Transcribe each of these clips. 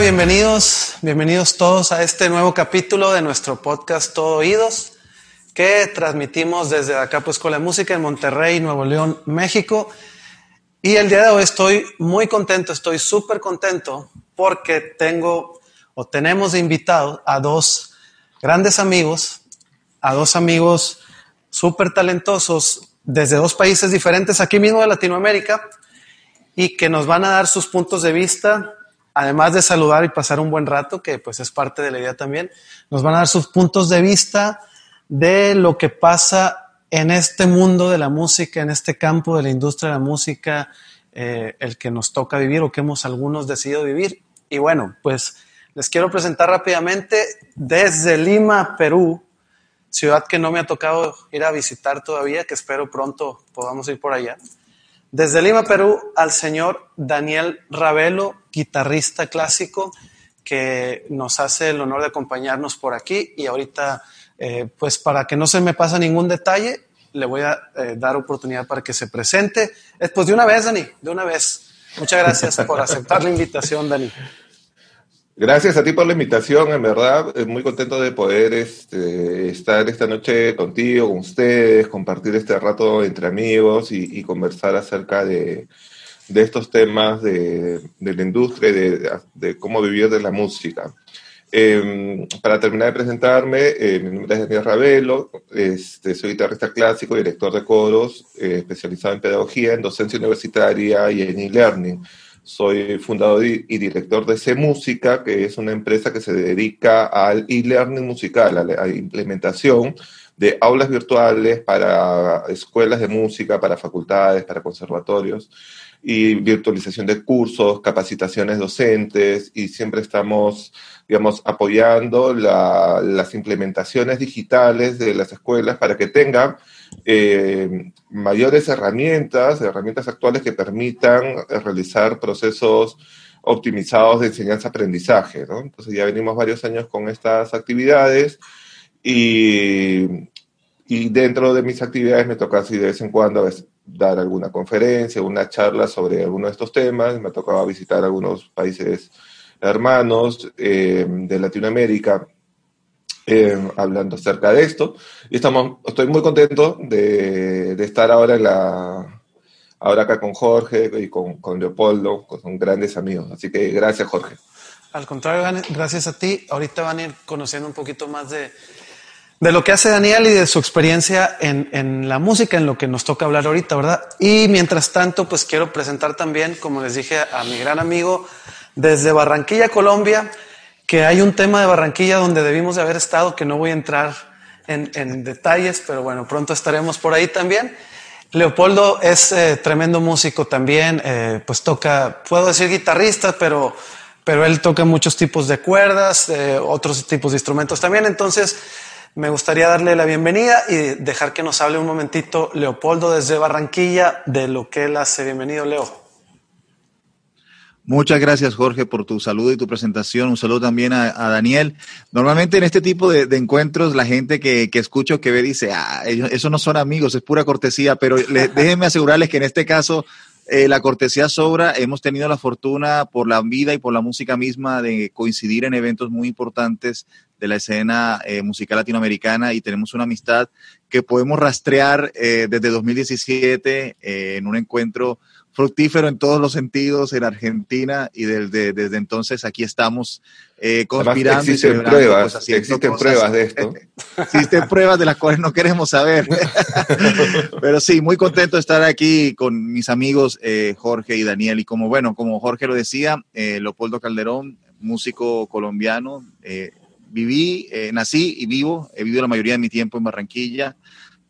Bienvenidos, bienvenidos todos a este nuevo capítulo de nuestro podcast Todo Oídos, que transmitimos desde acá pues con la música en Monterrey, Nuevo León, México. Y el día de hoy estoy muy contento, estoy súper contento porque tengo o tenemos de invitado a dos grandes amigos, a dos amigos súper talentosos desde dos países diferentes aquí mismo de Latinoamérica y que nos van a dar sus puntos de vista además de saludar y pasar un buen rato, que pues es parte de la idea también, nos van a dar sus puntos de vista de lo que pasa en este mundo de la música, en este campo de la industria de la música, eh, el que nos toca vivir o que hemos algunos decidido vivir. Y bueno, pues les quiero presentar rápidamente desde Lima, Perú, ciudad que no me ha tocado ir a visitar todavía, que espero pronto podamos ir por allá. Desde Lima, Perú, al señor Daniel Ravelo, guitarrista clásico, que nos hace el honor de acompañarnos por aquí. Y ahorita, eh, pues para que no se me pase ningún detalle, le voy a eh, dar oportunidad para que se presente. Eh, pues de una vez, Dani, de una vez. Muchas gracias por aceptar la invitación, Dani. Gracias a ti por la invitación, en verdad, eh, muy contento de poder este, estar esta noche contigo, con ustedes, compartir este rato entre amigos y, conversar acerca de, estos temas de, la industria de, cómo vivir de la música. Em, para terminar de presentarme, eh, mi nombre es Daniel Ravelo, este, soy guitarrista clásico, director de coros, eh, especializado en pedagogía, en docencia universitaria y en e-learning. Soy fundador y director de C Música, que es una empresa que se dedica al e-learning musical, a la implementación de aulas virtuales para escuelas de música, para facultades, para conservatorios y virtualización de cursos, capacitaciones docentes y siempre estamos, digamos, apoyando las implementaciones digitales de las escuelas para que tengan eh, mayores herramientas, herramientas actuales que permitan realizar procesos optimizados de enseñanza-aprendizaje. Entonces ya venimos varios años con estas actividades y, dentro de mis actividades me toca así de vez en cuando dar alguna conferencia, una charla sobre alguno de estos temas. Me tocaba visitar algunos países hermanos eh, de Latinoamérica eh, hablando acerca de esto. Y estamos, estoy muy contento de, de, estar ahora en la ahora acá con Jorge y con, con Leopoldo, que son grandes amigos. Así que gracias, Jorge. Al contrario, gracias a ti. Ahorita van a ir conociendo un poquito más de, de lo que hace Daniel y de su experiencia en, en, la música, en lo que nos toca hablar ahorita, ¿verdad? Y mientras tanto, pues quiero presentar también, como les dije, a mi gran amigo desde Barranquilla, Colombia, que hay un tema de Barranquilla donde debimos de haber estado, que no voy a entrar en, detalles, pero bueno, pronto estaremos por ahí también. Leopoldo es eh, tremendo músico también, eh, pues toca, puedo decir guitarrista, pero, pero él toca muchos tipos de cuerdas, eh, otros tipos de instrumentos también, entonces me gustaría darle la bienvenida y dejar que nos hable un momentito Leopoldo desde Barranquilla de lo que él hace. Bienvenido, Leo. Muchas gracias, Jorge, por tu saludo y tu presentación. Un saludo también a, Daniel. Normalmente en este tipo de, encuentros, la gente que, que escucho, que ve, dice, ah, eso no son amigos, es pura cortesía, pero déjenme asegurarles que en este caso eh, la cortesía sobra. Hemos tenido la fortuna por la vida y por la música misma de coincidir en eventos muy importantes de la escena eh, musical latinoamericana y tenemos una amistad que podemos rastrear eh, desde 2017 en un encuentro fructífero en todos los sentidos en Argentina y desde, desde entonces aquí estamos eh, conspirando existen y pruebas, pues, existen pruebas de esto. existen pruebas de las cuales no queremos saber. Pero sí, muy contento de estar aquí con mis amigos eh, Jorge y Daniel. Y como bueno, como Jorge lo decía, eh, Leopoldo Calderón, músico colombiano, eh, viví, nací y vivo, he vivido la mayoría de mi tiempo en Barranquilla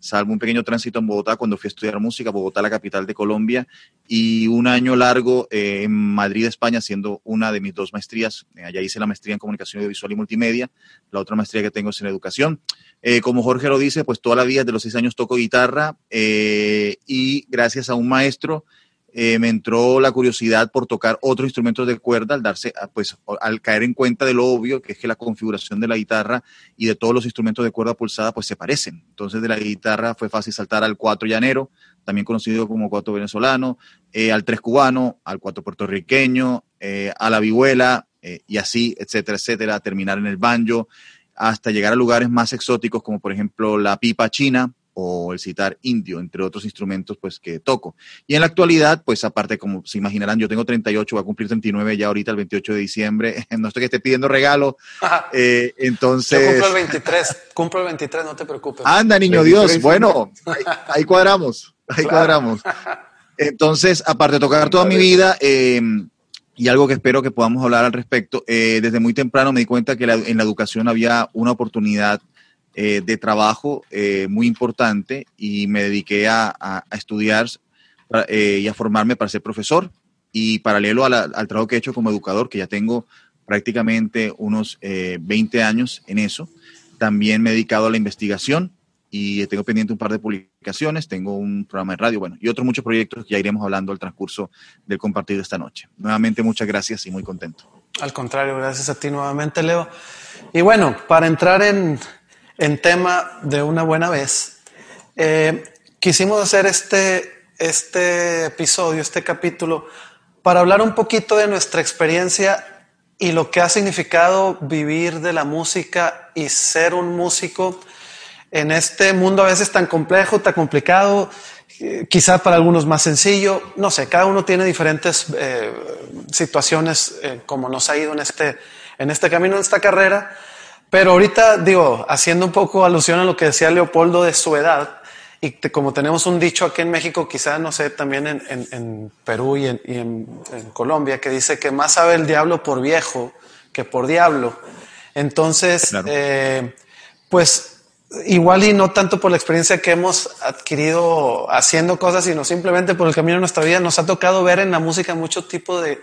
salvo un pequeño tránsito en Bogotá cuando fui a estudiar música, Bogotá, la capital de Colombia, y un año largo eh, en Madrid, España, haciendo una de mis dos maestrías. Eh, allá hice la maestría en comunicación audiovisual y multimedia, la otra maestría que tengo es en educación. Eh, como Jorge lo dice, pues toda la vida, de los seis años, toco guitarra y gracias a un maestro eh, me entró la curiosidad por tocar otros instrumentos de cuerda al darse, ah, pues, al caer en cuenta de lo obvio, que es que la configuración de la guitarra y de todos los instrumentos de cuerda pulsada, pues se parecen. Entonces, de la guitarra fue fácil saltar al cuatro llanero, también conocido como cuatro venezolano, eh, al tres cubano, al cuatro puertorriqueño, eh, a la vihuela, eh, y así, etcétera, etcétera, terminar en el banjo, hasta llegar a lugares más exóticos como por ejemplo la pipa china, o el citar indio, entre otros instrumentos pues que toco. Y en la actualidad, pues aparte, como se imaginarán, yo tengo 38, voy a cumplir 39 ya ahorita el 28 de diciembre, no estoy que esté pidiendo regalo, eh, entonces... Yo cumplo el 23, cumplo el 23, no te preocupes. Anda, niño Dios, bueno, ahí, cuadramos, ahí cuadramos. Entonces, aparte de tocar toda mi vida, em, y algo que espero que podamos hablar al respecto, eh, desde muy temprano me di cuenta que en la educación había una oportunidad eh, de trabajo eh, muy importante y me dediqué a, estudiar eh, y a formarme para ser profesor. Y paralelo al trabajo que he hecho como educador, que ya tengo prácticamente unos 20 años en eso, también me he dedicado a la investigación y tengo pendiente un par de publicaciones, tengo un programa de radio, bueno, y otros muchos proyectos que ya iremos hablando al transcurso del compartir esta noche. Nuevamente, muchas gracias y muy contento. Al contrario, gracias a ti nuevamente, Leo. Y bueno, para entrar en, en tema de una buena vez, eh, quisimos hacer este, este episodio, este capítulo, para hablar un poquito de nuestra experiencia y lo que ha significado vivir de la música y ser un músico en este mundo a veces tan complejo, tan complicado, eh, quizá para algunos más sencillo, no sé, cada uno tiene diferentes eh, situaciones como nos ha ido en este, en este camino, en esta carrera. Pero ahorita, digo, haciendo un poco alusión a lo que decía Leopoldo de su edad, y como tenemos un dicho aquí en México, quizá, no sé, también en, Perú y, en, Colombia, que dice que más sabe el diablo por viejo que por diablo. Entonces, eh, pues igual y no tanto por la experiencia que hemos adquirido haciendo cosas, sino simplemente por el camino de nuestra vida, nos ha tocado ver en la música mucho tipo de,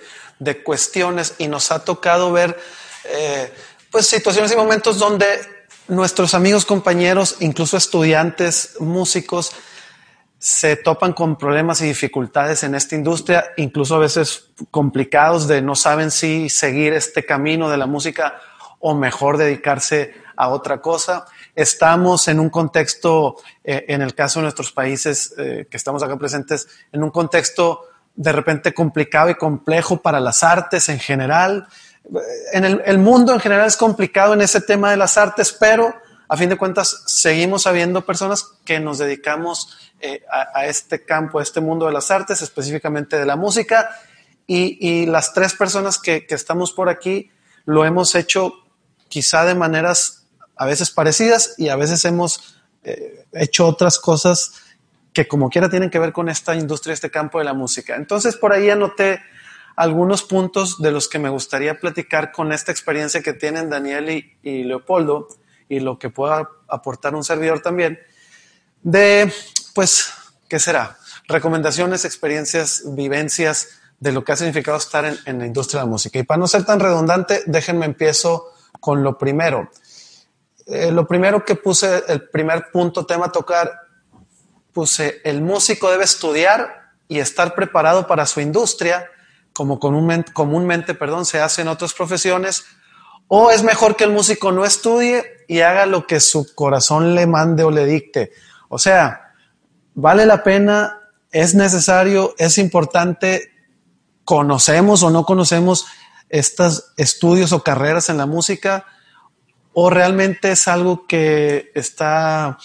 cuestiones y nos ha tocado ver... Eh, pues situaciones y momentos donde nuestros amigos, compañeros, incluso estudiantes, músicos, se topan con problemas y dificultades en esta industria, incluso a veces complicados de no saben si seguir este camino de la música o mejor dedicarse a otra cosa. Estamos en un contexto, eh, en el caso de nuestros países eh, que estamos acá presentes, en un contexto de repente complicado y complejo para las artes en general en el, mundo en general es complicado en ese tema de las artes, pero a fin de cuentas seguimos habiendo personas que nos dedicamos eh, a, este campo, a este mundo de las artes, específicamente de la música, y, las tres personas que, estamos por aquí lo hemos hecho quizá de maneras a veces parecidas y a veces hemos eh, hecho otras cosas que como quiera tienen que ver con esta industria, este campo de la música. Entonces por ahí anoté algunos puntos de los que me gustaría platicar con esta experiencia que tienen Daniel y, Leopoldo y lo que pueda aportar un servidor también, de, pues, ¿qué será? Recomendaciones, experiencias, vivencias de lo que ha significado estar en, la industria de la música. Y para no ser tan redundante, déjenme empiezo con lo primero. Eh, lo primero que puse, el primer punto, tema a tocar, puse, el músico debe estudiar y estar preparado para su industria como comúnmente, comúnmente perdón, se hace en otras profesiones, o es mejor que el músico no estudie y haga lo que su corazón le mande o le dicte. O sea, vale la pena, es necesario, es importante, conocemos o no conocemos estos estudios o carreras en la música, o realmente es algo que está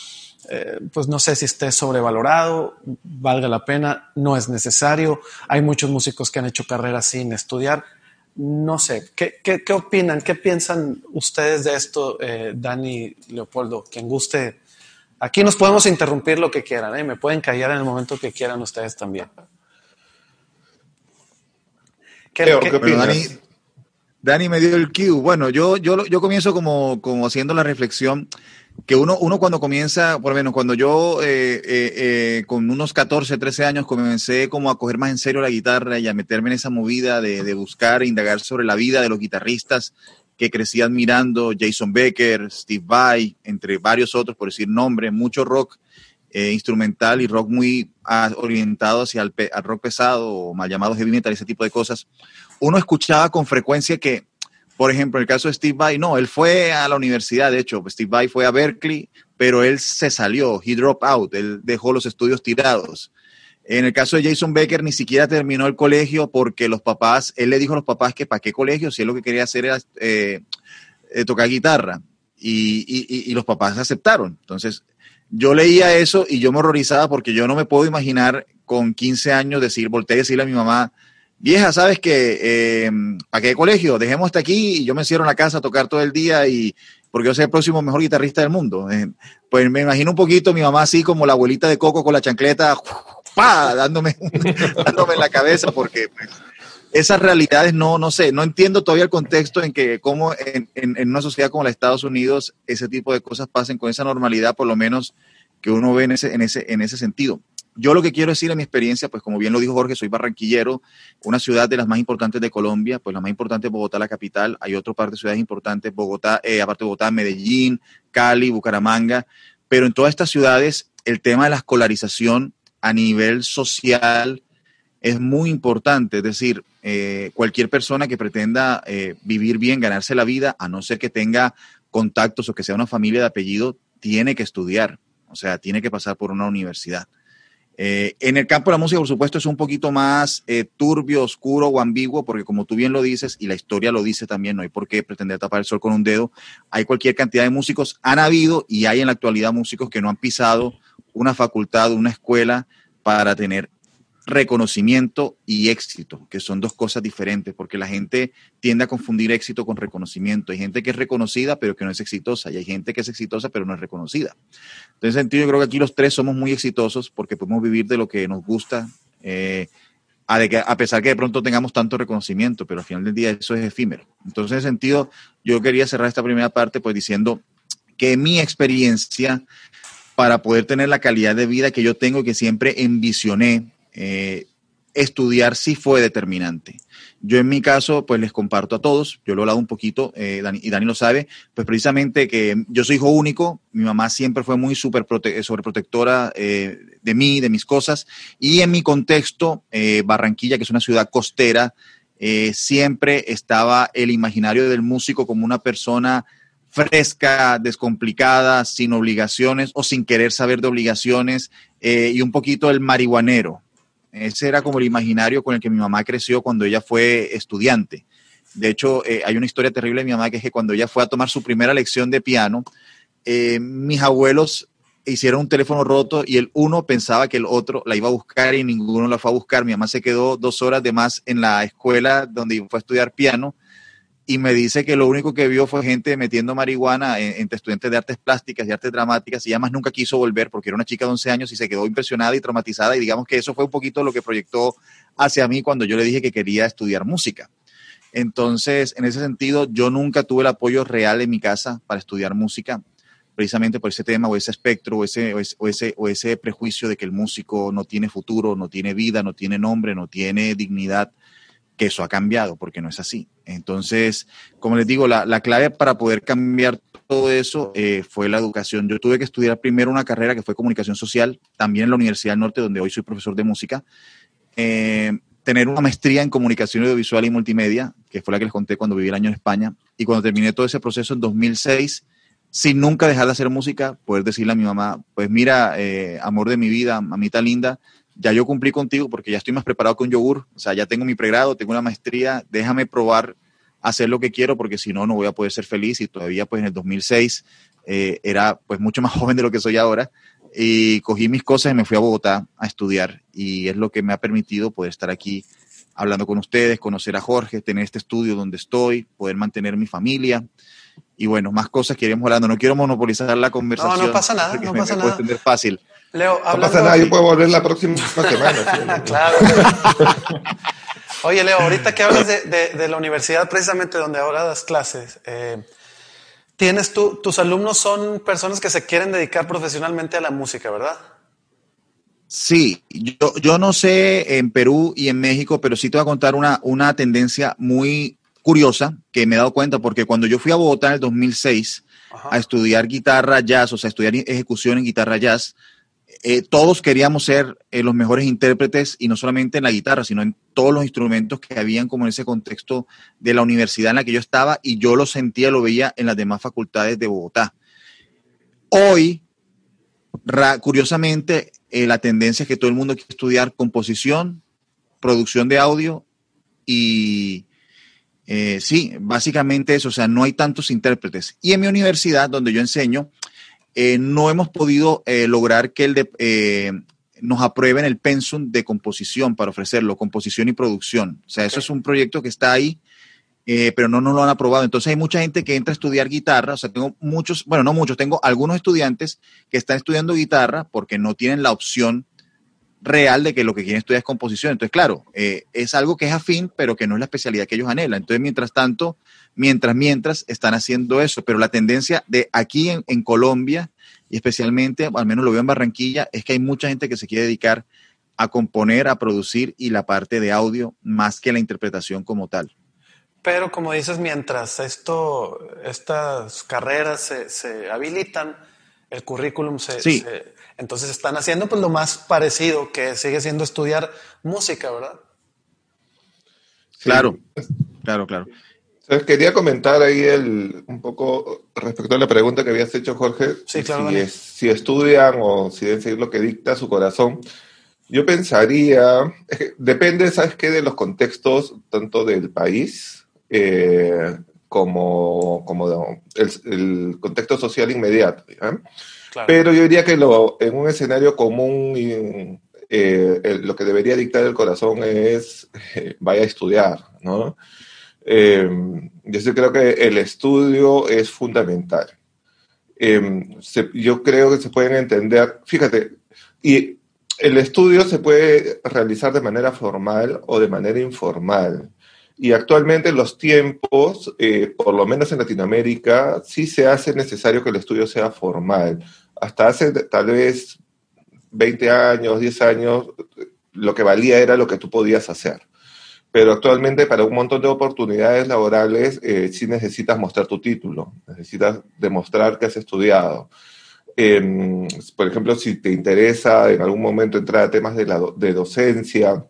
eh, pues no sé si esté sobrevalorado, valga la pena, no es necesario. Hay muchos músicos que han hecho carreras sin estudiar. No sé, ¿qué, qué, opinan? ¿Qué piensan ustedes de esto, eh, Dani, Leopoldo? Quien guste. Aquí nos podemos interrumpir lo que quieran, ¿eh? me pueden callar en el momento que quieran ustedes también. ¿Qué, Dani, Dani, me dio el cue. Bueno, yo, yo, yo comienzo como, como haciendo la reflexión que uno, uno cuando comienza, por lo menos cuando yo eh, eh, eh, con unos 14, 13 años comencé como a coger más en serio la guitarra y a meterme en esa movida de, de buscar indagar sobre la vida de los guitarristas que crecí admirando, Jason Becker, Steve Vai, entre varios otros, por decir nombres, mucho rock instrumental y rock muy ah, orientado hacia el al rock pesado o mal llamado heavy metal, ese tipo de cosas. Uno escuchaba con frecuencia que por ejemplo, en el caso de Steve Vai, no, él fue a la universidad, de hecho, Steve Vai fue a Berkeley, pero él se salió, he dropped out, él dejó los estudios tirados. En el caso de Jason Becker, ni siquiera terminó el colegio porque los papás, él le dijo a los papás que para qué colegio, si él lo que quería hacer era eh, eh, tocar guitarra. Y, los papás aceptaron. Entonces, yo leía eso y yo me horrorizaba porque yo no me puedo imaginar con 15 años decir, volteé a decirle a mi mamá, vieja, ¿sabes qué? Eh, ¿Para qué colegio? Dejemos hasta aquí y yo me cierro en la casa a tocar todo el día y porque yo soy el próximo mejor guitarrista del mundo. pues me imagino un poquito mi mamá así como la abuelita de Coco con la chancleta ¡pah! dándome, en la cabeza porque pues, esas realidades no, no sé, no entiendo todavía el contexto en que cómo en, en, una sociedad como la de Estados Unidos ese tipo de cosas pasen con esa normalidad, por lo menos que uno ve en ese, en ese, en ese sentido. Yo lo que quiero decir en mi experiencia, pues como bien lo dijo Jorge, soy barranquillero, una ciudad de las más importantes de Colombia, pues la más importante es Bogotá, la capital, hay otra parte de ciudades importantes, Bogotá, eh, aparte de Bogotá, Medellín, Cali, Bucaramanga, pero en todas estas ciudades el tema de la escolarización a nivel social es muy importante. Es decir, eh, cualquier persona que pretenda eh, vivir bien, ganarse la vida, a no ser que tenga contactos o que sea una familia de apellido, tiene que estudiar. O sea, tiene que pasar por una universidad. Eh, en el campo de la música, por supuesto, es un poquito más turbio, oscuro o ambiguo, porque como tú bien lo dices, y la historia lo dice también, no hay por qué pretender tapar el sol con un dedo, hay cualquier cantidad de músicos, han habido y hay en la actualidad músicos que no han pisado una facultad, una escuela para tener reconocimiento y éxito, que son dos cosas diferentes, porque la gente tiende a confundir éxito con reconocimiento. Hay gente que es reconocida pero que no es exitosa, y hay gente que es exitosa pero no es reconocida. En sentido, yo creo que aquí los tres somos muy exitosos porque podemos vivir de lo que nos gusta, eh, a, pesar que de pronto tengamos tanto reconocimiento, pero al final del día eso es efímero. Entonces, en ese sentido, yo quería cerrar esta primera parte pues diciendo que mi experiencia para poder tener la calidad de vida que yo tengo, que siempre envisioné, eh, estudiar sí fue determinante. Yo en mi caso, pues les comparto a todos, yo lo he hablado un poquito, eh, y Dani lo sabe, pues precisamente que yo soy hijo único, mi mamá siempre fue muy super sobreprotectora eh, de mí, de mis cosas, y en mi contexto, Barranquilla, que es una ciudad costera, siempre estaba el imaginario del músico como una persona fresca, descomplicada, sin obligaciones o sin querer saber de obligaciones, eh, y un poquito el marihuanero. Ese era como el imaginario con el que mi mamá creció cuando ella fue estudiante. De hecho, eh, hay una historia terrible de mi mamá que es que cuando ella fue a tomar su primera lección de piano, eh, mis abuelos hicieron un teléfono roto y el uno pensaba que el otro la iba a buscar y ninguno la fue a buscar. Mi mamá se quedó dos horas de más en la escuela donde fue a estudiar piano y me dice que lo único que vio fue gente metiendo marihuana entre estudiantes de artes plásticas y artes dramáticas y además nunca quiso volver porque era una chica de 11 años y se quedó impresionada y traumatizada y digamos que eso fue un poquito lo que proyectó hacia mí cuando yo le dije que quería estudiar música. Entonces, en ese sentido, yo nunca tuve el apoyo real en mi casa para estudiar música, precisamente por ese tema o ese espectro o ese, o ese, o ese prejuicio de que el músico no tiene futuro, no tiene vida, no tiene nombre, no tiene dignidad que eso ha cambiado, porque no es así. Entonces, como les digo, la, clave para poder cambiar todo eso eh, fue la educación. Yo tuve que estudiar primero una carrera que fue comunicación social, también en la Universidad del Norte, donde hoy soy profesor de música. Eh, tener una maestría en comunicación audiovisual y multimedia, que fue la que les conté cuando viví el año en España. Y cuando terminé todo ese proceso en 2006, sin nunca dejar de hacer música, poder decirle a mi mamá, pues mira, eh, amor de mi vida, mamita linda, ya yo cumplí contigo porque ya estoy más preparado que un yogur, o sea, ya tengo mi pregrado, tengo una maestría, déjame probar hacer lo que quiero porque si no, no voy a poder ser feliz y todavía pues en el 2006 eh, era pues mucho más joven de lo que soy ahora y cogí mis cosas y me fui a Bogotá a estudiar y es lo que me ha permitido poder estar aquí hablando con ustedes, conocer a Jorge, tener este estudio donde estoy, poder mantener mi familia y bueno, más cosas que iremos hablando. No quiero monopolizar la conversación. No, no pasa nada, no pasa nada. fácil. Leo, no pasa nada, yo puedo volver la próxima semana. claro. Oye, Leo, ahorita que hablas de, la universidad, precisamente donde ahora das clases, eh, tienes tú, tus alumnos son personas que se quieren dedicar profesionalmente a la música, ¿verdad? Sí, yo, yo no sé en Perú y en México, pero sí te voy a contar una, una tendencia muy curiosa que me he dado cuenta, porque cuando yo fui a Bogotá en el 2006 a estudiar guitarra jazz, o sea, estudiar ejecución en guitarra jazz, eh, todos queríamos ser eh, los mejores intérpretes y no solamente en la guitarra, sino en todos los instrumentos que habían como en ese contexto de la universidad en la que yo estaba y yo lo sentía, lo veía en las demás facultades de Bogotá. Hoy, curiosamente, eh, la tendencia es que todo el mundo quiere estudiar composición, producción de audio y sí, básicamente eso, o sea, no hay tantos intérpretes. Y en mi universidad, donde yo enseño, eh, no hemos podido lograr que el de, nos aprueben el pensum de composición para ofrecerlo, composición y producción. O sea, eso es un proyecto que está ahí eh, pero no nos lo han aprobado. Entonces hay mucha gente que entra a estudiar guitarra, o sea, tengo muchos, bueno, no muchos, tengo algunos estudiantes que están estudiando guitarra porque no tienen la opción real de que lo que quieren estudiar es composición. Entonces, claro, eh, es algo que es afín, pero que no es la especialidad que ellos anhelan. Entonces, mientras tanto, mientras, mientras están haciendo eso, pero la tendencia de aquí en, en Colombia, y especialmente, al menos lo veo en Barranquilla, es que hay mucha gente que se quiere dedicar a componer, a producir y la parte de audio más que la interpretación como tal. Pero como dices, mientras esto, estas carreras se, habilitan, el currículum se, Entonces están haciendo pues lo más parecido que sigue siendo estudiar música, ¿verdad? Claro, claro, claro. Quería comentar ahí el, un poco respecto a la pregunta que habías hecho, Jorge. Sí, claro. Si, si estudian o si deben seguir lo que dicta su corazón. Yo pensaría, depende, ¿sabes qué? De los contextos, tanto del país eh, como, como el, contexto social inmediato. Pero yo diría que lo, en un escenario común, eh, lo que debería dictar el corazón es eh, vaya a estudiar, ¿no? Yo sí creo que el estudio es fundamental. yo creo que se pueden entender, fíjate, y el estudio se puede realizar de manera formal o de manera informal. Y actualmente los tiempos, eh, por lo menos en Latinoamérica, sí se hace necesario que el estudio sea formal. Hasta hace tal vez 20 años, 10 años, lo que valía era lo que tú podías hacer. Pero actualmente para un montón de oportunidades laborales eh, sí necesitas mostrar tu título, necesitas demostrar que has estudiado. Em, por ejemplo, si te interesa en algún momento entrar a temas de, la, de docencia,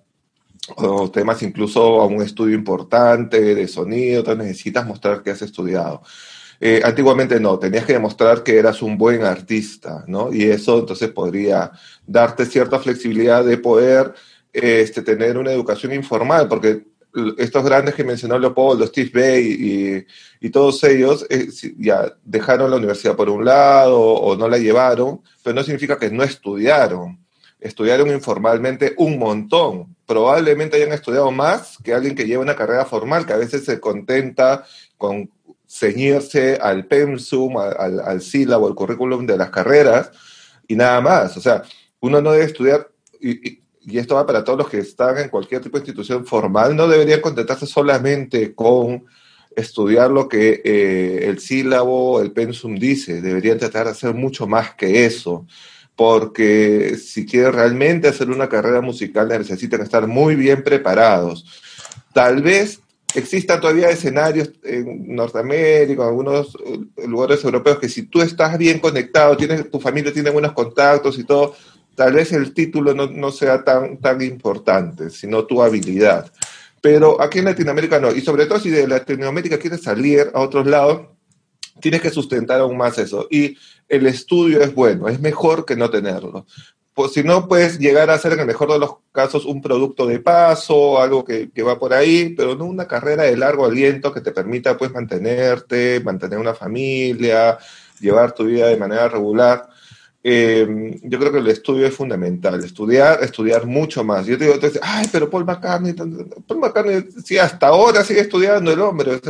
o temas incluso a un estudio importante de sonido, entonces necesitas mostrar que has estudiado. Eh, antiguamente no, tenías que demostrar que eras un buen artista, ¿no? Y eso entonces podría darte cierta flexibilidad de poder este, tener una educación informal, porque estos grandes que mencionó Leopoldo, Steve Bay y, todos ellos eh, ya dejaron la universidad por un lado o no la llevaron, pero no significa que no estudiaron estudiaron informalmente un montón. Probablemente hayan estudiado más que alguien que lleva una carrera formal, que a veces se contenta con ceñirse al pensum, al, al sílabo, al currículum de las carreras y nada más. O sea, uno no debe estudiar, y, esto va para todos los que están en cualquier tipo de institución formal, no deberían contentarse solamente con estudiar lo que eh, el sílabo, el pensum dice, deberían tratar de hacer mucho más que eso porque si quieren realmente hacer una carrera musical necesitan estar muy bien preparados. Tal vez existan todavía escenarios en Norteamérica, en algunos eh, lugares europeos, que si tú estás bien conectado, tienes, tu familia tiene buenos contactos y todo, tal vez el título no, no sea tan, tan importante, sino tu habilidad. Pero aquí en Latinoamérica no, y sobre todo si de Latinoamérica quieres salir a otros lados, tienes que sustentar aún más eso. Y el estudio es bueno, es mejor que no tenerlo. Pues si no, puedes llegar a ser en el mejor de los casos un producto de paso, algo que, que, va por ahí, pero no una carrera de largo aliento que te permita pues mantenerte, mantener una familia, llevar tu vida de manera regular. Eh, yo creo que el estudio es fundamental, estudiar, estudiar mucho más. Yo te digo, entonces, ay, pero Paul McCartney, Paul McCartney, sí, hasta ahora sigue estudiando el hombre,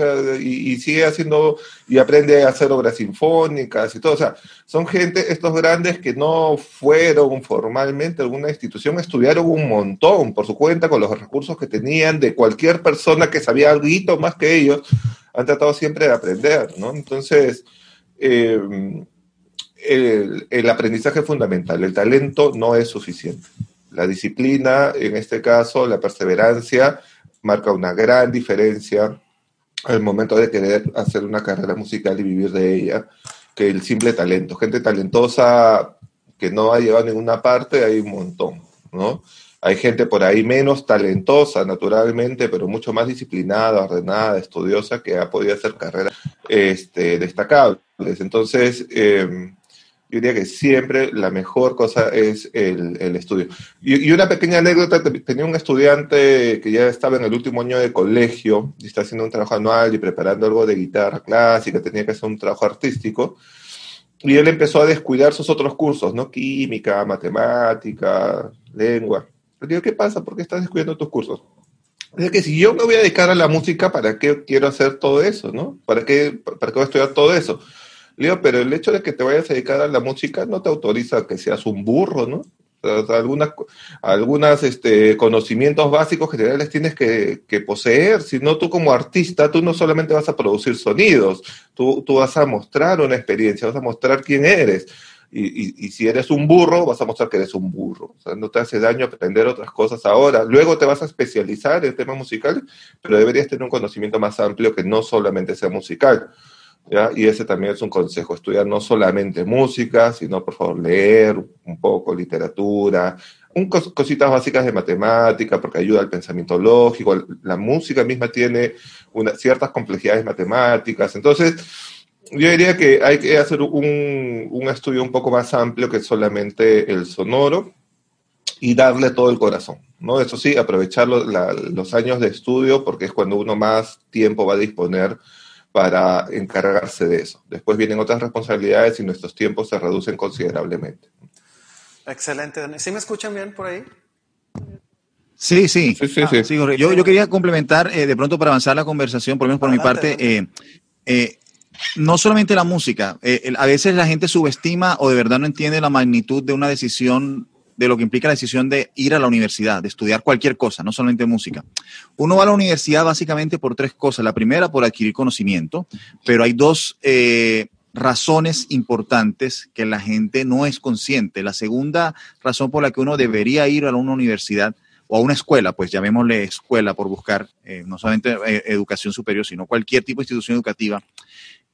y, sigue haciendo, y aprende a hacer obras sinfónicas y todo. O sea, son gente, estos grandes que no fueron formalmente a alguna institución, estudiaron un montón por su cuenta, con los recursos que tenían, de cualquier persona que sabía algo más que ellos, han tratado siempre de aprender, ¿no? Entonces, eh, el, aprendizaje fundamental. El talento no es suficiente. La disciplina, en este caso, la perseverancia, marca una gran diferencia al momento de querer hacer una carrera musical y vivir de ella que el simple talento. Gente talentosa que no ha llegado a ninguna parte, hay un montón, ¿no? Hay gente por ahí menos talentosa, naturalmente, pero mucho más disciplinada, ordenada, estudiosa, que ha podido hacer carreras este, destacables. Entonces, eh, yo diría que siempre la mejor cosa es el, el estudio. Y, y, una pequeña anécdota, tenía un estudiante que ya estaba en el último año de colegio y está haciendo un trabajo anual y preparando algo de guitarra clásica, tenía que hacer un trabajo artístico. Y él empezó a descuidar sus otros cursos, ¿no? Química, matemática, lengua. Le digo, ¿qué pasa? ¿Por qué estás descuidando tus cursos? Es que si yo me voy a dedicar a la música, ¿para qué quiero hacer todo eso, no? ¿Para qué, para qué voy a estudiar todo eso? Le digo, pero el hecho de que te vayas a dedicar a la música no te autoriza a que seas un burro, ¿no? Algunas, algunas este, conocimientos básicos generales tienes que, que, poseer, si no tú como artista, tú no solamente vas a producir sonidos, tú, tú vas a mostrar una experiencia, vas a mostrar quién eres. Y, y, si eres un burro, vas a mostrar que eres un burro. O sea, no te hace daño aprender otras cosas ahora. Luego te vas a especializar en temas musicales, pero deberías tener un conocimiento más amplio que no solamente sea musical. ¿Ya? Y ese también es un consejo, estudiar no solamente música, sino por favor leer un poco literatura, un cos cositas básicas de matemática, porque ayuda al pensamiento lógico, la música misma tiene una, ciertas complejidades matemáticas, entonces yo diría que hay que hacer un, un estudio un poco más amplio que solamente el sonoro y darle todo el corazón, ¿no? Eso sí, aprovechar lo, la, los años de estudio porque es cuando uno más tiempo va a disponer para encargarse de eso. Después vienen otras responsabilidades y nuestros tiempos se reducen considerablemente. Excelente. ¿Sí me escuchan bien por ahí? Sí, sí. sí, sí, ah, sí. sí yo, yo, quería complementar, eh, de pronto para avanzar la conversación, por lo menos por Adelante, mi parte, eh, eh, no solamente la música, eh, a veces la gente subestima o de verdad no entiende la magnitud de una decisión de lo que implica la decisión de ir a la universidad, de estudiar cualquier cosa, no solamente música. Uno va a la universidad básicamente por tres cosas. La primera, por adquirir conocimiento, pero hay dos eh, razones importantes que la gente no es consciente. La segunda razón por la que uno debería ir a una universidad o a una escuela, pues llamémosle escuela por buscar eh, no solamente eh, educación superior, sino cualquier tipo de institución educativa,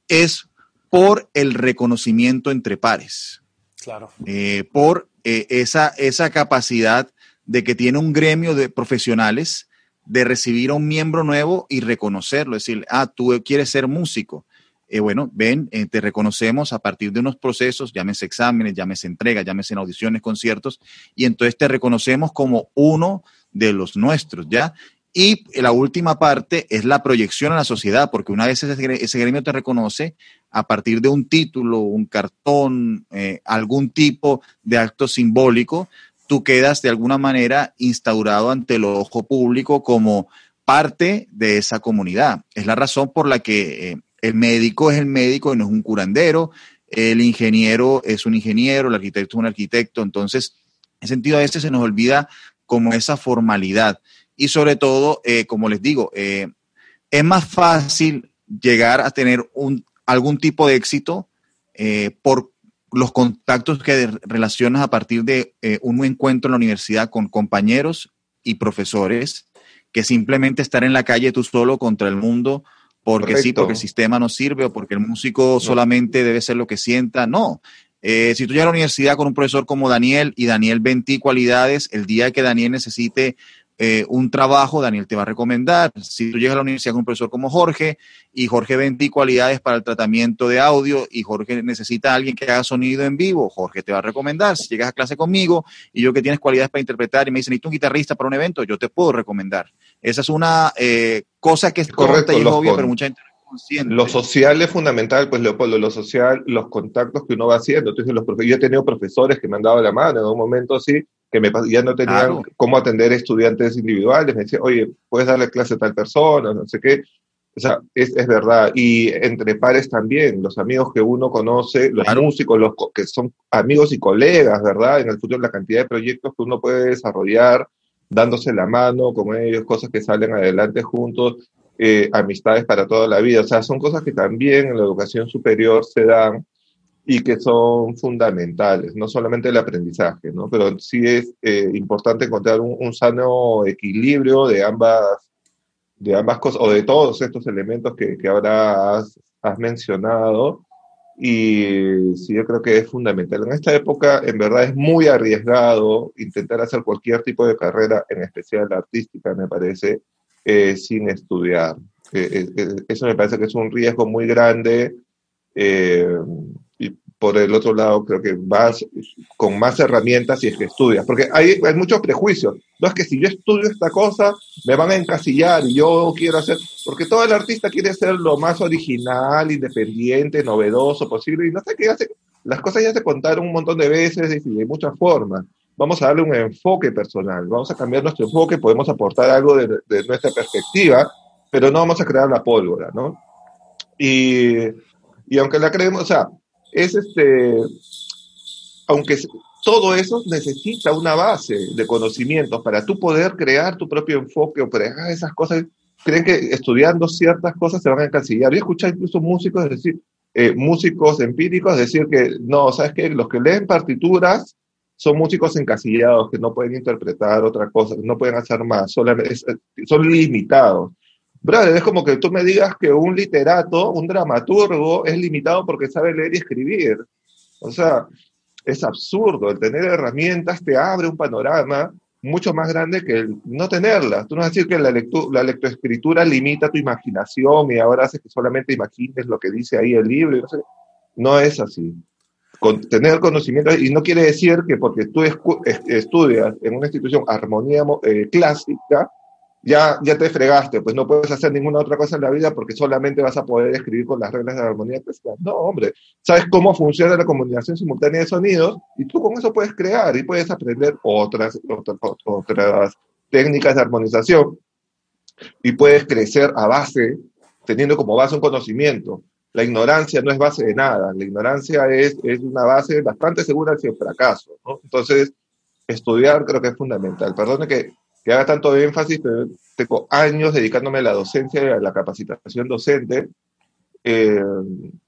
es por el reconocimiento entre pares. Claro. Eh, por eh, esa, esa capacidad de que tiene un gremio de profesionales de recibir a un miembro nuevo y reconocerlo, decir, ah, tú quieres ser músico. Eh, bueno, ven, eh, te reconocemos a partir de unos procesos, llámese exámenes, llámese entregas, llámese en audiciones, conciertos, y entonces te reconocemos como uno de los nuestros, ¿ya? Y la última parte es la proyección a la sociedad, porque una vez ese, ese gremio te reconoce, a partir de un título, un cartón, eh, algún tipo de acto simbólico, tú quedas de alguna manera instaurado ante el ojo público como parte de esa comunidad. Es la razón por la que eh, el médico es el médico y no es un curandero, el ingeniero es un ingeniero, el arquitecto es un arquitecto. Entonces, en sentido a veces se nos olvida como esa formalidad y sobre todo, eh, como les digo, eh, es más fácil llegar a tener un, algún tipo de éxito eh, por los contactos que relacionas a partir de un encuentro en la universidad con compañeros y profesores que simplemente estar en la calle tú solo contra el mundo porque Correcto. sí, porque el sistema no sirve o porque el músico no. solamente debe ser lo que sienta. No. Eh, si tú llegas a la universidad con un profesor como Daniel y Daniel ven ti cualidades, el día que Daniel necesite eh, un trabajo, Daniel te va a recomendar. Si tú llegas a la universidad con un profesor como Jorge y Jorge ven ti cualidades para el tratamiento de audio y Jorge necesita a alguien que haga sonido en vivo, Jorge te va a recomendar. Si llegas a clase conmigo y yo que tienes cualidades para interpretar y me dicen, necesito un guitarrista para un evento, yo te puedo recomendar. Esa es una eh, cosa que es correcta y es obvia, pero mucha gente Consciente. Lo social es fundamental, pues Leopoldo, lo social, los contactos que uno va haciendo. Entonces, los yo he tenido profesores que me han dado la mano en un momento así, que me, ya no tenían claro. cómo atender estudiantes individuales. Me decían, oye, puedes darle clase a tal persona, no sé qué. O sea, es, es verdad. Y entre pares también, los amigos que uno conoce, los claro. músicos, los que son amigos y colegas, ¿verdad? En el futuro, la cantidad de proyectos que uno puede desarrollar dándose la mano con ellos, cosas que salen adelante juntos eh, amistades para toda la vida. O sea, son cosas que también en la educación superior se dan y que son fundamentales, no solamente el aprendizaje, ¿no? Pero sí es eh, importante encontrar un, un, sano equilibrio de ambas, de ambas cosas, o de todos estos elementos que, que ahora has, has mencionado. Y sí, yo creo que es fundamental. En esta época, en verdad, es muy arriesgado intentar hacer cualquier tipo de carrera, en especial la artística, me parece, eh, sin estudiar. Eh, eh, eso me parece que es un riesgo muy grande, por el otro lado, creo que vas con más herramientas y es que estudias, porque hay, hay muchos prejuicios. No es que si yo estudio esta cosa, me van a encasillar y yo quiero hacer, porque todo el artista quiere ser lo más original, independiente, novedoso posible, y no sé qué hace. Las cosas ya se contaron un montón de veces y de muchas formas. Vamos a darle un enfoque personal, vamos a cambiar nuestro enfoque, podemos aportar algo de, de nuestra perspectiva, pero no vamos a crear la pólvora, ¿no? Y, y aunque la creemos, o sea, es este, aunque todo eso necesita una base de conocimientos para tú poder crear tu propio enfoque o para esas cosas. Creen que estudiando ciertas cosas se van a encasillar. Yo he escuchado incluso músicos decir, eh, músicos empíricos decir que no, ¿sabes qué? Los que leen partituras son músicos encasillados, que no pueden interpretar otra cosa, que no pueden hacer más, solamente, son limitados. Brother, es como que tú me digas que un literato, un dramaturgo, es limitado porque sabe leer y escribir. O sea, es absurdo. El tener herramientas te abre un panorama mucho más grande que el no tenerlas. Tú no vas a decir que la, la lectoescritura limita tu imaginación y ahora hace que solamente imagines lo que dice ahí el libro. No, no es así. Con, tener conocimiento, y no quiere decir que porque tú estudias en una institución armonía eh, clásica, ya, ya te fregaste, pues no puedes hacer ninguna otra cosa en la vida porque solamente vas a poder escribir con las reglas de la armonía No, hombre, sabes cómo funciona la comunicación simultánea de sonidos y tú con eso puedes crear y puedes aprender otras, otras, otras técnicas de armonización y puedes crecer a base, teniendo como base un conocimiento. La ignorancia no es base de nada, la ignorancia es, es una base bastante segura hacia el fracaso. ¿no? Entonces, estudiar creo que es fundamental. Perdone que que haga tanto énfasis, pero tengo años dedicándome a la docencia y a la capacitación docente eh,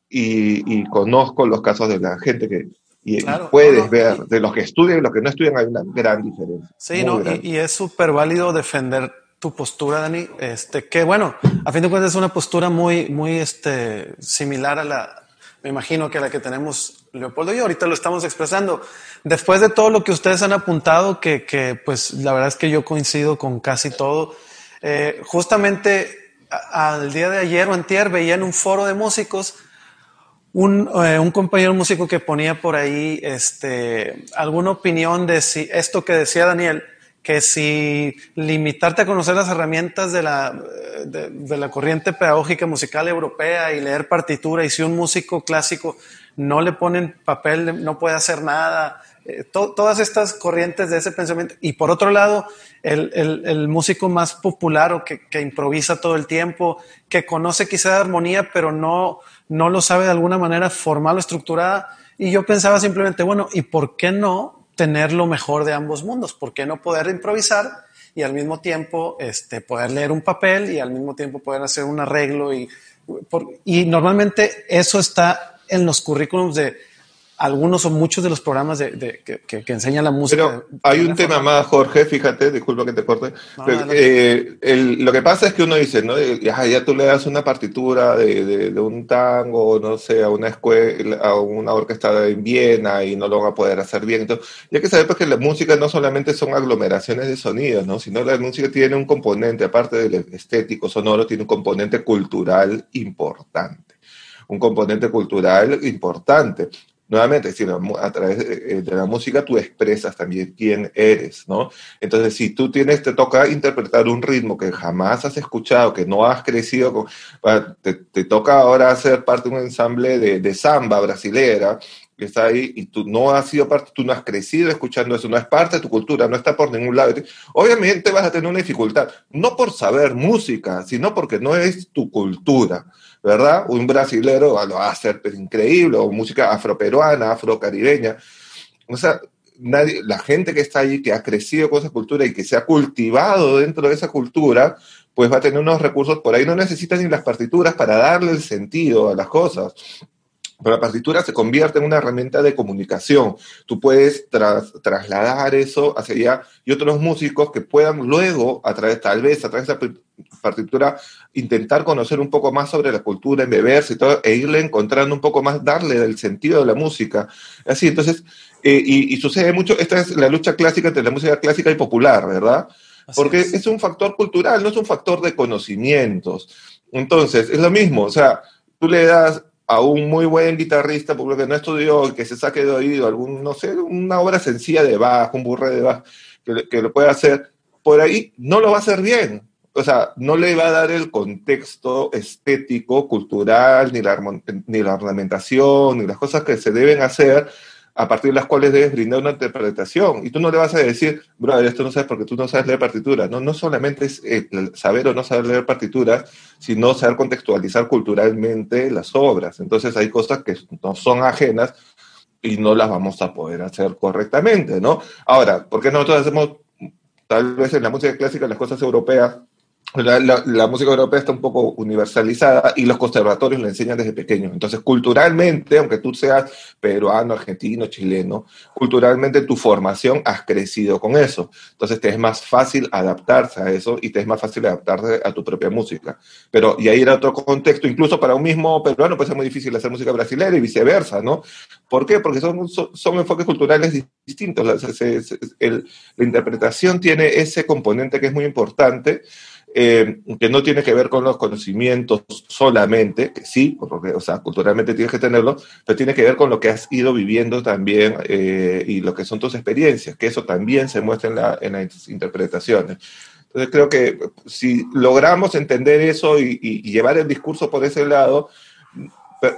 y, conozco los casos de la gente que y, puedes ver, de los que estudian y los que no estudian hay una gran diferencia. Sí, no, y, y, es súper válido defender tu postura, Dani, este, que bueno, a fin de cuentas es una postura muy, muy este, similar a la, me imagino que la que tenemos Leopoldo y yo, ahorita lo estamos expresando. Después de todo lo que ustedes han apuntado, que, que pues la verdad es que yo coincido con casi todo, eh, justamente al día de ayer o antier veía en un foro de músicos un, eh, un, compañero músico que ponía por ahí este, alguna opinión de si esto que decía Daniel, que si limitarte a conocer las herramientas de la, de, la corriente pedagógica musical europea y leer partitura, y si un músico clásico no le ponen papel, no puede hacer nada, eh, todas estas corrientes de ese pensamiento. Y por otro lado, el, el, músico más popular o que, que, improvisa todo el tiempo, que conoce quizá armonía, pero no, no lo sabe de alguna manera formal o estructurada. Y yo pensaba simplemente, bueno, ¿y por qué no tener lo mejor de ambos mundos? ¿Por qué no poder improvisar y al mismo tiempo este, poder leer un papel y al mismo tiempo poder hacer un arreglo? Y, y normalmente eso está en los currículums de algunos o muchos de los programas de, que, que, enseñan la música. Pero hay un tema más, Jorge, fíjate, disculpa que te corte. Eh, lo que pasa es que uno dice, ¿no? Ya, ya tú le das una partitura de, un tango, no sé, a una escuela, a una orquesta en Viena y no lo van a poder hacer bien. Entonces, ya que saber pues, que la música no solamente son aglomeraciones de sonidos, ¿no? Sino la música tiene un componente, aparte del estético, sonoro, tiene un componente cultural importante un componente cultural importante nuevamente, sino a través eh, de, la música tú expresas también quién eres, ¿no? Entonces, si tú tienes, te toca interpretar un ritmo que jamás has escuchado, que no has crecido con, te, te toca ahora ser parte de un ensamble de, de samba brasilera, que está ahí y tú no has sido parte, tú no has crecido escuchando eso, no es parte de tu cultura, no está por ningún lado. Obviamente vas a tener una dificultad, no por saber música, sino porque no es tu cultura. ¿Verdad? Un brasilero lo va a hacer increíble, o música afroperuana, afrocaribeña. O sea, nadie, la gente que está allí, que ha crecido con esa cultura y que se ha cultivado dentro de esa cultura, pues va a tener unos recursos por ahí. No necesitas ni las partituras para darle el sentido a las cosas. Pero la partitura se convierte en una herramienta de comunicación. Tú puedes trasladar eso hacia allá y otros músicos que puedan luego, a través, tal vez a través de esa partitura, intentar conocer un poco más sobre la cultura, embeberse y todo, e irle encontrando un poco más, darle el sentido de la música. Así, entonces, eh, y, sucede mucho, esta es la lucha clásica entre la música clásica y popular, ¿verdad? Porque es. es un factor cultural, no es un factor de conocimientos. Entonces, es lo mismo, o sea, tú le das a un muy buen guitarrista, por lo que no estudió, que se saque de oído algún, no sé, una obra sencilla de Bach, un burre de Bach, que, que lo pueda hacer, por ahí no lo va a hacer bien. O sea, no le va a dar el contexto estético, cultural, ni la, ni la ornamentación, ni las cosas que se deben hacer a partir de las cuales debes brindar una interpretación. Y tú no le vas a decir, brother, esto no sabes porque tú no sabes leer partituras. No, no solamente es saber o no saber leer partituras, sino saber contextualizar culturalmente las obras. Entonces hay cosas que no son ajenas y no las vamos a poder hacer correctamente, ¿no? Ahora, ¿por qué nosotros hacemos, tal vez en la música clásica, las cosas europeas la, música europea está un poco universalizada y los conservatorios la enseñan desde pequeños. Entonces, culturalmente, aunque tú seas peruano, argentino, chileno, culturalmente tu formación has crecido con eso. Entonces, te es más fácil adaptarse a eso y te es más fácil adaptarte a tu propia música. Pero, y ahí era otro contexto, incluso para un mismo peruano puede ser muy difícil hacer música brasileña y viceversa, ¿no? ¿Por qué? Porque son, son, enfoques culturales distintos. La, la interpretación tiene ese componente que es muy importante eh, que no tiene que ver con los conocimientos solamente, que sí, porque, o sea, culturalmente tienes que tenerlo, pero tiene que ver con lo que has ido viviendo también eh, y lo que son tus experiencias, que eso también se muestra en, la, en las interpretaciones. Entonces creo que si logramos entender eso y, llevar el discurso por ese lado,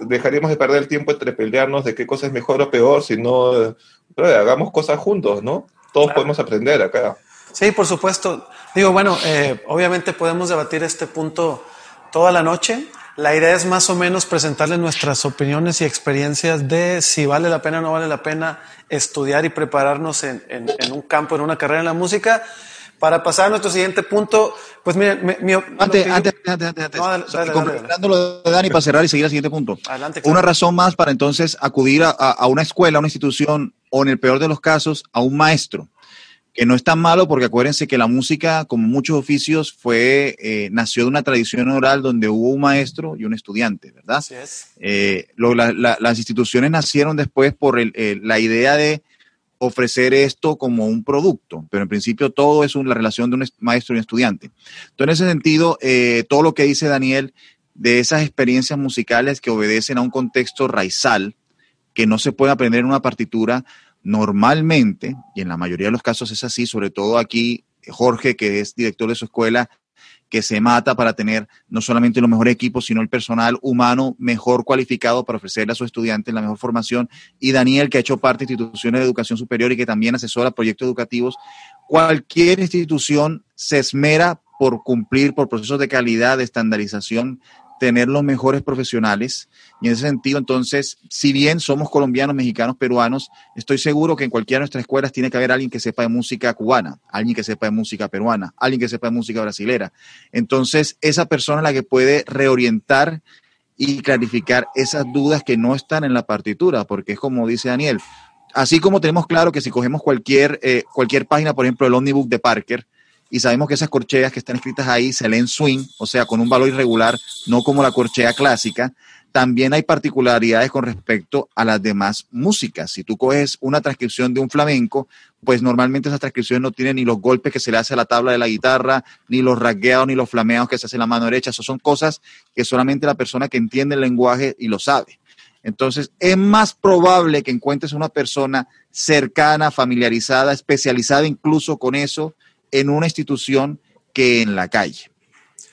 dejaríamos de perder el tiempo entre pelearnos de qué cosa es mejor o peor, sino hagamos cosas juntos, ¿no? Todos podemos aprender acá. Sí, por supuesto. Digo, bueno, eh, obviamente podemos debatir este punto toda la noche. La idea es más o menos presentarles nuestras opiniones y experiencias de si vale la pena o no vale la pena estudiar y prepararnos en, un campo, en una carrera en la música. Para pasar a nuestro siguiente punto, pues miren, mi, antes, antes, antes, antes, lo de Dani para cerrar y seguir al siguiente punto. Adelante, Una razón más para entonces acudir a, a una escuela, a una institución o en el peor de los casos a un maestro que no es tan malo porque acuérdense que la música, como muchos oficios, fue, eh, nació de una tradición oral donde hubo un maestro y un estudiante, ¿verdad? Así es. Eh, las instituciones nacieron después por la idea de ofrecer esto como un producto, pero en principio todo es la relación de un maestro y un estudiante. Entonces, en ese sentido, eh, todo lo que dice Daniel de esas experiencias musicales que obedecen a un contexto raizal, que no se puede aprender en una partitura, Normalmente, y en la mayoría de los casos es así, sobre todo aquí Jorge, que es director de su escuela, que se mata para tener no solamente los mejores equipos, sino el personal humano mejor cualificado para ofrecerle a sus estudiantes la mejor formación. Y Daniel, que ha hecho parte de instituciones de educación superior y que también asesora proyectos educativos. Cualquier institución se esmera por cumplir por procesos de calidad, de estandarización, tener los mejores profesionales. Y en ese sentido, entonces, si bien somos colombianos, mexicanos, peruanos, estoy seguro que en cualquiera de nuestras escuelas tiene que haber alguien que sepa de música cubana, alguien que sepa de música peruana, alguien que sepa de música brasilera. Entonces, esa persona es la que puede reorientar y clarificar esas dudas que no están en la partitura, porque es como dice Daniel, así como tenemos claro que si cogemos cualquier, eh, cualquier página, por ejemplo, el Omnibook de Parker, y sabemos que esas corcheas que están escritas ahí se leen swing, o sea, con un valor irregular, no como la corchea clásica. También hay particularidades con respecto a las demás músicas. Si tú coges una transcripción de un flamenco, pues normalmente esas transcripciones no tienen ni los golpes que se le hace a la tabla de la guitarra, ni los rasgueados, ni los flameados que se hace en la mano derecha. Esas son cosas que solamente la persona que entiende el lenguaje y lo sabe. Entonces, es más probable que encuentres una persona cercana, familiarizada, especializada incluso con eso, en una institución que en la calle.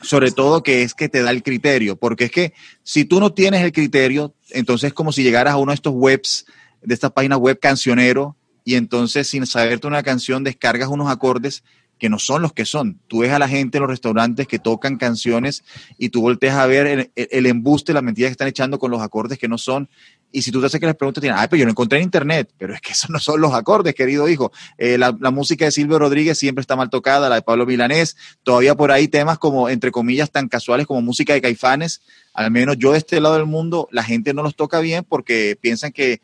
Sobre todo que es que te da el criterio, porque es que si tú no tienes el criterio, entonces es como si llegaras a uno de estos webs, de estas páginas web cancionero, y entonces sin saberte una canción descargas unos acordes que no son los que son. Tú ves a la gente en los restaurantes que tocan canciones y tú volteas a ver el, el embuste, la mentira que están echando con los acordes que no son y si tú te haces que les preguntas, tienen, ay, pero yo no encontré en internet, pero es que esos no son los acordes, querido hijo. Eh, la, música de Silvio Rodríguez siempre está mal tocada, la de Pablo Milanés, todavía por ahí temas como, entre comillas, tan casuales como música de caifanes, al menos yo de este lado del mundo, la gente no los toca bien porque piensan que,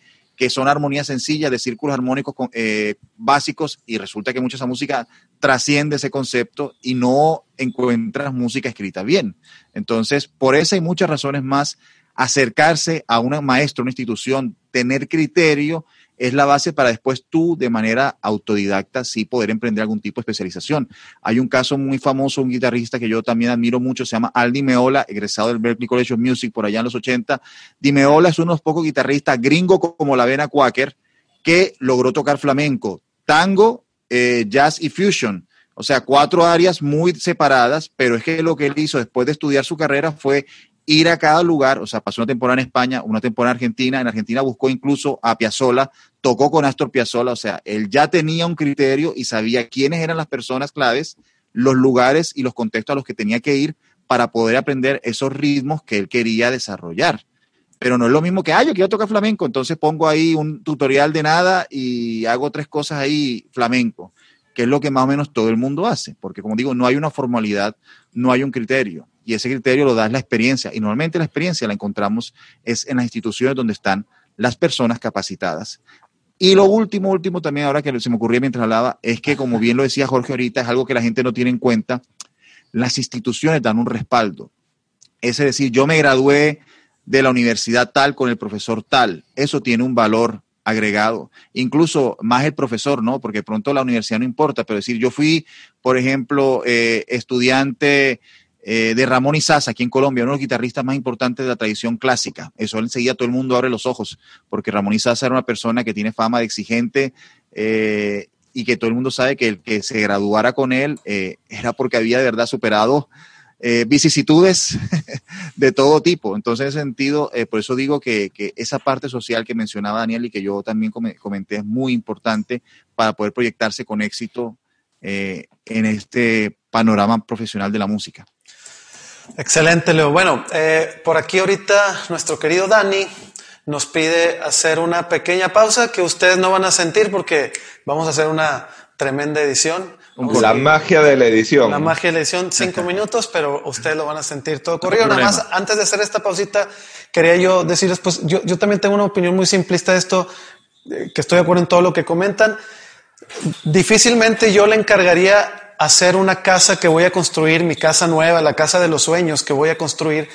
son armonías sencillas de círculos armónicos eh, básicos y resulta que mucha esa música trasciende ese concepto y no encuentras música escrita bien. Entonces, por esa y muchas razones más, acercarse a un maestro, una institución, tener criterio, es la base para después tú de manera autodidacta sí poder emprender algún tipo de especialización. Hay un caso muy famoso, un guitarrista que yo también admiro mucho, se llama Aldi Meola, egresado del Berklee College of Music por allá en los 80. Di Meola es uno de los pocos guitarristas gringo como la Vena Quaker que logró tocar flamenco, tango, eh, jazz y fusion. O sea, cuatro áreas muy separadas, pero es que lo que él hizo después de estudiar su carrera fue ir a cada lugar, o sea, pasó una temporada en España, una temporada en Argentina, en Argentina buscó incluso a Piazzolla, tocó con Astor Piazzolla, o sea, él ya tenía un criterio y sabía quiénes eran las personas claves, los lugares y los contextos a los que tenía que ir para poder aprender esos ritmos que él quería desarrollar. Pero no es lo mismo que, ah, yo quiero tocar flamenco, entonces pongo ahí un tutorial de nada y hago tres cosas ahí flamenco, que es lo que más o menos todo el mundo hace, porque como digo, no hay una formalidad, no hay un criterio y ese criterio lo da la experiencia. Y normalmente la experiencia la encontramos es en las instituciones donde están las personas capacitadas. Y lo último, último también, ahora que se me ocurría mientras hablaba, es que como bien lo decía Jorge ahorita, es algo que la gente no tiene en cuenta, las instituciones dan un respaldo. Es decir, yo me gradué de la universidad tal con el profesor tal. Eso tiene un valor agregado, incluso más el profesor, ¿no? Porque pronto la universidad no importa, pero decir, yo fui, por ejemplo, eh, estudiante eh, de Ramón Izaza aquí en Colombia, uno de los guitarristas más importantes de la tradición clásica. Eso enseguida todo el mundo abre los ojos, porque Ramón Izaza era una persona que tiene fama de exigente eh, y que todo el mundo sabe que el que se graduara con él eh, era porque había de verdad superado vicisitudes de todo tipo. Entonces, en ese sentido, por eso digo que, que, esa parte social que mencionaba Daniel y que yo también comenté es muy importante para poder proyectarse con éxito en este panorama profesional de la música. Excelente, Leo. Bueno, eh, por aquí ahorita nuestro querido Dani nos pide hacer una pequeña pausa que ustedes no van a sentir porque vamos a hacer una tremenda edición. la magia de la edición. La magia de la edición, cinco minutos, pero ustedes lo van a sentir todo corrido. Nada más, antes de hacer esta pausita, quería yo decirles, pues yo, yo también tengo una opinión muy simplista de esto, eh, que estoy de acuerdo en todo lo que comentan. Difícilmente yo le encargaría hacer una casa que voy a construir, mi casa nueva, la casa de los sueños que voy a construir,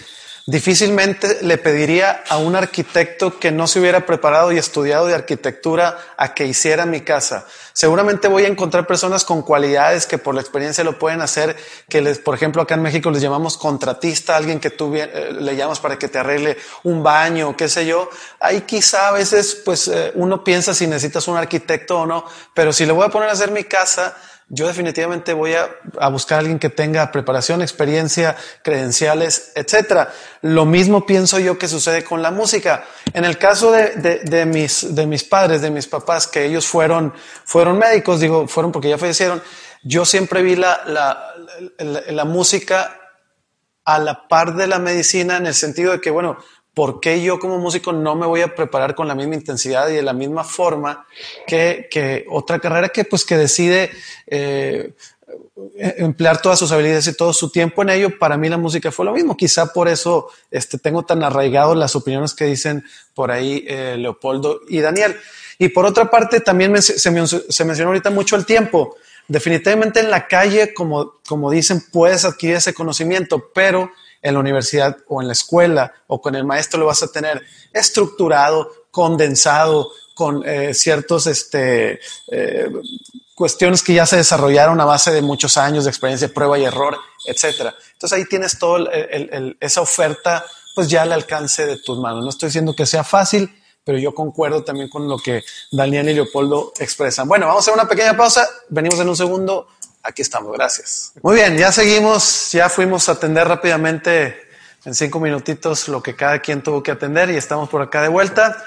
difícilmente le pediría a un arquitecto que no se hubiera preparado y estudiado de arquitectura a que hiciera mi casa. Seguramente voy a encontrar personas con cualidades que por la experiencia lo pueden hacer, que les, por ejemplo, acá en México les llamamos contratista, alguien que tú eh, le llamas para que te arregle un baño, qué sé yo. Ahí quizá a veces, pues, eh, uno piensa si necesitas un arquitecto o no, pero si le voy a poner a hacer mi casa, yo definitivamente voy a, buscar a alguien que tenga preparación, experiencia, credenciales, etcétera. Lo mismo pienso yo que sucede con la música. En el caso de, mis, de mis padres, de mis papás, que ellos fueron, fueron médicos, digo, fueron porque ya fallecieron, yo siempre vi la, la, la música a la par de la medicina en el sentido de que, bueno, ¿por qué yo como músico no me voy a preparar con la misma intensidad y de la misma forma que, otra carrera que pues que decide eh, emplear todas sus habilidades y todo su tiempo en ello? Para mí la música fue lo mismo. Quizá por eso este, tengo tan arraigado las opiniones que dicen por ahí eh, Leopoldo y Daniel. Y por otra parte, también se, se mencionó ahorita mucho el tiempo. Definitivamente en la calle, como, como dicen, puedes adquirir ese conocimiento, pero en la universidad o en la escuela o con el maestro lo vas a tener estructurado, condensado, con eh, ciertos este, eh, cuestiones que ya se desarrollaron a base de muchos años de experiencia, prueba y error, etcétera. Entonces ahí tienes toda esa oferta, pues ya al alcance de tus manos. No estoy diciendo que sea fácil, pero yo concuerdo también con lo que Daniel y Leopoldo expresan. Bueno, vamos a hacer una pequeña pausa. Venimos en un segundo aquí estamos, gracias. Muy bien, ya seguimos, ya fuimos a atender rápidamente en cinco minutitos lo que cada quien tuvo que atender y estamos por acá de vuelta.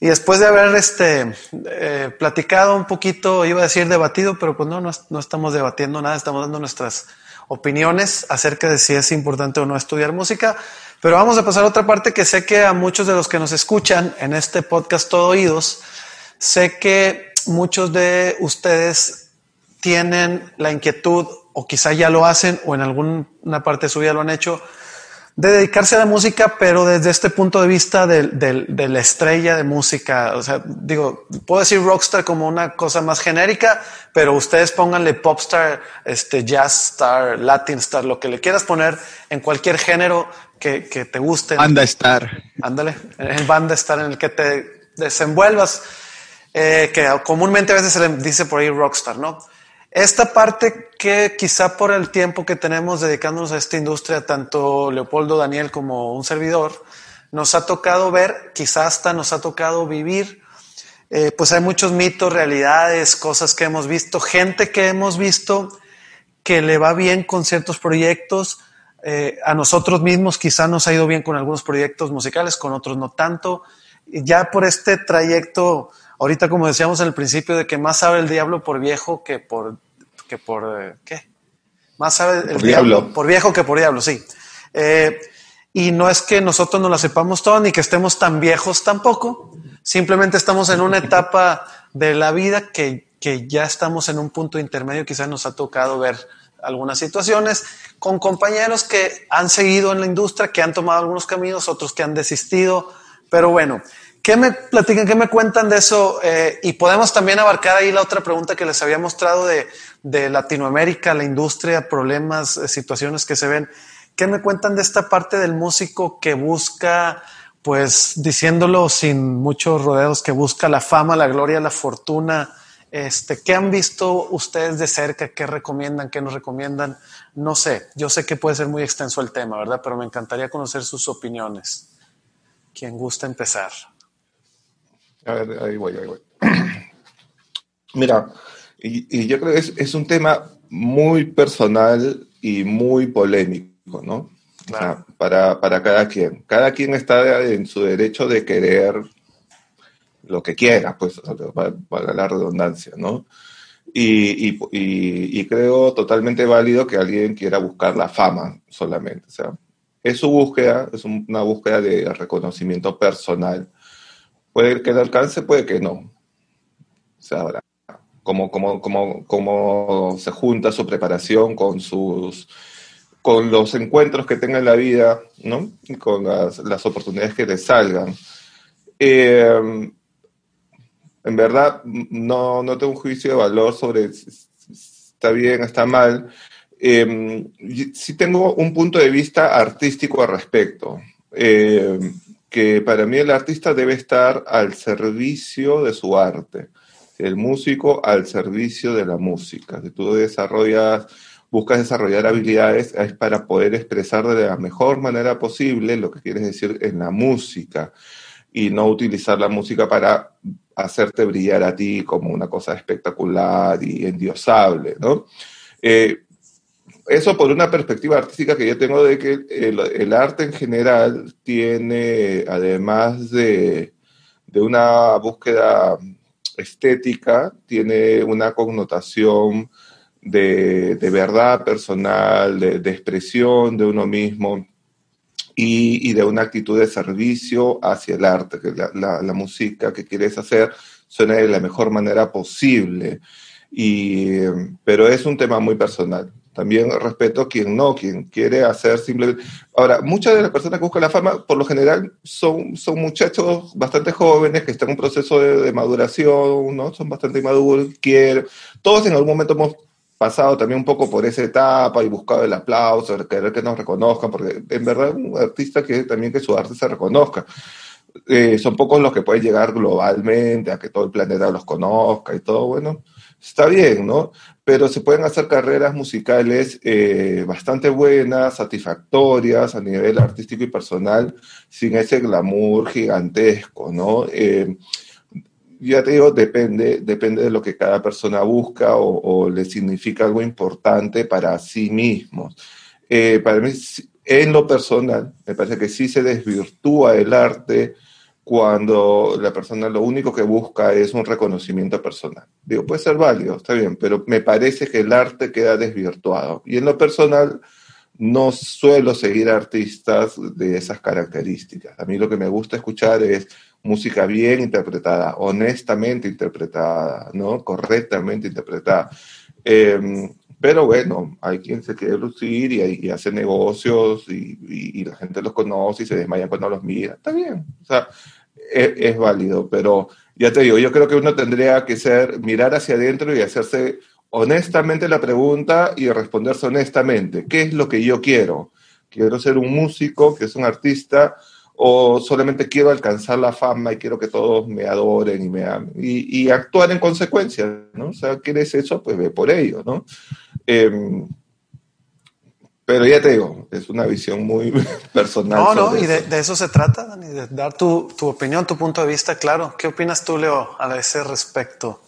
Y después de haber este, eh, platicado un poquito, iba a decir debatido, pero pues no, no, estamos debatiendo nada, estamos dando nuestras opiniones acerca de si es importante o no estudiar música. Pero vamos a pasar a otra parte que sé que a muchos de los que nos escuchan en este podcast Todo Oídos, sé que muchos de ustedes tienen la inquietud, o quizá ya lo hacen, o en alguna parte de su vida lo han hecho, de dedicarse a la música, pero desde este punto de vista de, la estrella de música. O sea, digo, puedo decir rockstar como una cosa más genérica, pero ustedes pónganle popstar, este, jazz star, latin star, lo que le quieras poner en cualquier género que, te guste. Banda star. Ándale, en banda star en el que te desenvuelvas. eh, que comúnmente a veces se le dice por ahí rockstar, ¿no? Esta parte que quizá por el tiempo que tenemos dedicándonos a esta industria, tanto Leopoldo, Daniel como un servidor, nos ha tocado ver, quizá hasta nos ha tocado vivir, eh, pues hay muchos mitos, realidades, cosas que hemos visto, gente que hemos visto que le va bien con ciertos proyectos, eh, a nosotros mismos quizá nos ha ido bien con algunos proyectos musicales, con otros no tanto. Ya por este trayecto, ahorita como decíamos en el principio, de que más sabe el diablo por viejo que por, que por eh, ¿qué? Más sabe el diablo. por viejo que por diablo, sí. Eh, y no es que nosotros no la sepamos todo ni que estemos tan viejos tampoco. Simplemente estamos en una etapa de la vida que, que ya estamos en un punto intermedio. Quizás nos ha tocado ver algunas situaciones con compañeros que han seguido en la industria, que han tomado algunos caminos, otros que han desistido. Pero bueno, ¿qué me platican, qué me cuentan de eso? Eh, y podemos también abarcar ahí la otra pregunta que les había mostrado de, de Latinoamérica, la industria, problemas, eh, situaciones que se ven. ¿Qué me cuentan de esta parte del músico que busca, pues diciéndolo sin muchos rodeos, que busca la fama, la gloria, la fortuna? Este, ¿Qué han visto ustedes de cerca? ¿Qué recomiendan? ¿Qué nos recomiendan? No sé, yo sé que puede ser muy extenso el tema, ¿verdad? Pero me encantaría conocer sus opiniones. ¿Quién gusta empezar? A ver, ahí voy, ahí voy. Mira, y, yo creo que es, es, un tema muy personal y muy polémico, ¿no? Claro. para, para cada quien. Cada quien está en su derecho de querer lo que quiera, pues, para la redundancia, ¿no? Y, y, y, creo totalmente válido que alguien quiera buscar la fama solamente. O sea, es su búsqueda, es una búsqueda de reconocimiento personal. Puede que le alcance, puede que no. Sea, ahora, cómo, cómo, cómo, cómo se junta su preparación con sus con los encuentros que tenga en la vida, ¿no? Y con las, las oportunidades que le salgan. Eh, en verdad no, no tengo un juicio de valor sobre si está bien, está mal. Eh, sí tengo un punto de vista artístico al respecto, eh, que para mí el artista debe estar al servicio de su arte, el músico al servicio de la música. Si tú desarrollas, buscas desarrollar habilidades, es para poder expresar de la mejor manera posible lo que quieres decir en la música y no utilizar la música para hacerte brillar a ti como una cosa espectacular y endiosable, ¿no? Eh, eso por una perspectiva artística que yo tengo de que el, el arte en general tiene, además de, de, una búsqueda estética, tiene una connotación de, de verdad personal, de, de, expresión de uno mismo y, y, de una actitud de servicio hacia el arte, que la, la, música que quieres hacer suene de la mejor manera posible. Y, pero es un tema muy personal. También respeto quien no, quien quiere hacer simplemente... Ahora, muchas de las personas que buscan la fama, por lo general, son, son muchachos bastante jóvenes que están en un proceso de, maduración, ¿no? Son bastante maduros, quieren... Todos en algún momento hemos pasado también un poco por esa etapa y buscado el aplauso, querer que nos reconozcan, porque en verdad un artista que también que su arte se reconozca. Eh, son pocos los que pueden llegar globalmente a que todo el planeta los conozca y todo, bueno, está bien, ¿no? Pero se pueden hacer carreras musicales eh, bastante buenas, satisfactorias a nivel artístico y personal, sin ese glamour gigantesco, ¿no? Eh, ya te digo, depende, depende de lo que cada persona busca o, le significa algo importante para sí mismos. Eh, para mí, en lo personal, me parece que sí se desvirtúa el arte cuando la persona lo único que busca es un reconocimiento personal. Digo, puede ser válido, está bien, pero me parece que el arte queda desvirtuado. Y en lo personal, no suelo seguir artistas de esas características. A mí lo que me gusta escuchar es música bien interpretada, honestamente interpretada, ¿no? Correctamente interpretada. Eh, pero bueno, hay quien se quiere lucir y, hace negocios y, y, la gente los conoce y se desmaya cuando los mira. Está bien, o sea, es, válido, pero ya te digo, yo creo que uno tendría que ser, mirar hacia adentro y hacerse honestamente la pregunta y responderse honestamente. ¿Qué es lo que yo quiero? Quiero ser un músico, que es un artista, o solamente quiero alcanzar la fama y quiero que todos me adoren y me amen, y, y actuar en consecuencia, ¿no? O sea, ¿quieres eso? Pues ve por ello, ¿no? Em, pero ya te digo, es una visión muy personal. No, no, y de, de, eso se trata, Dani, de dar tu, tu, opinión, tu punto de vista, claro. ¿Qué opinas tú, Leo, a ese respecto?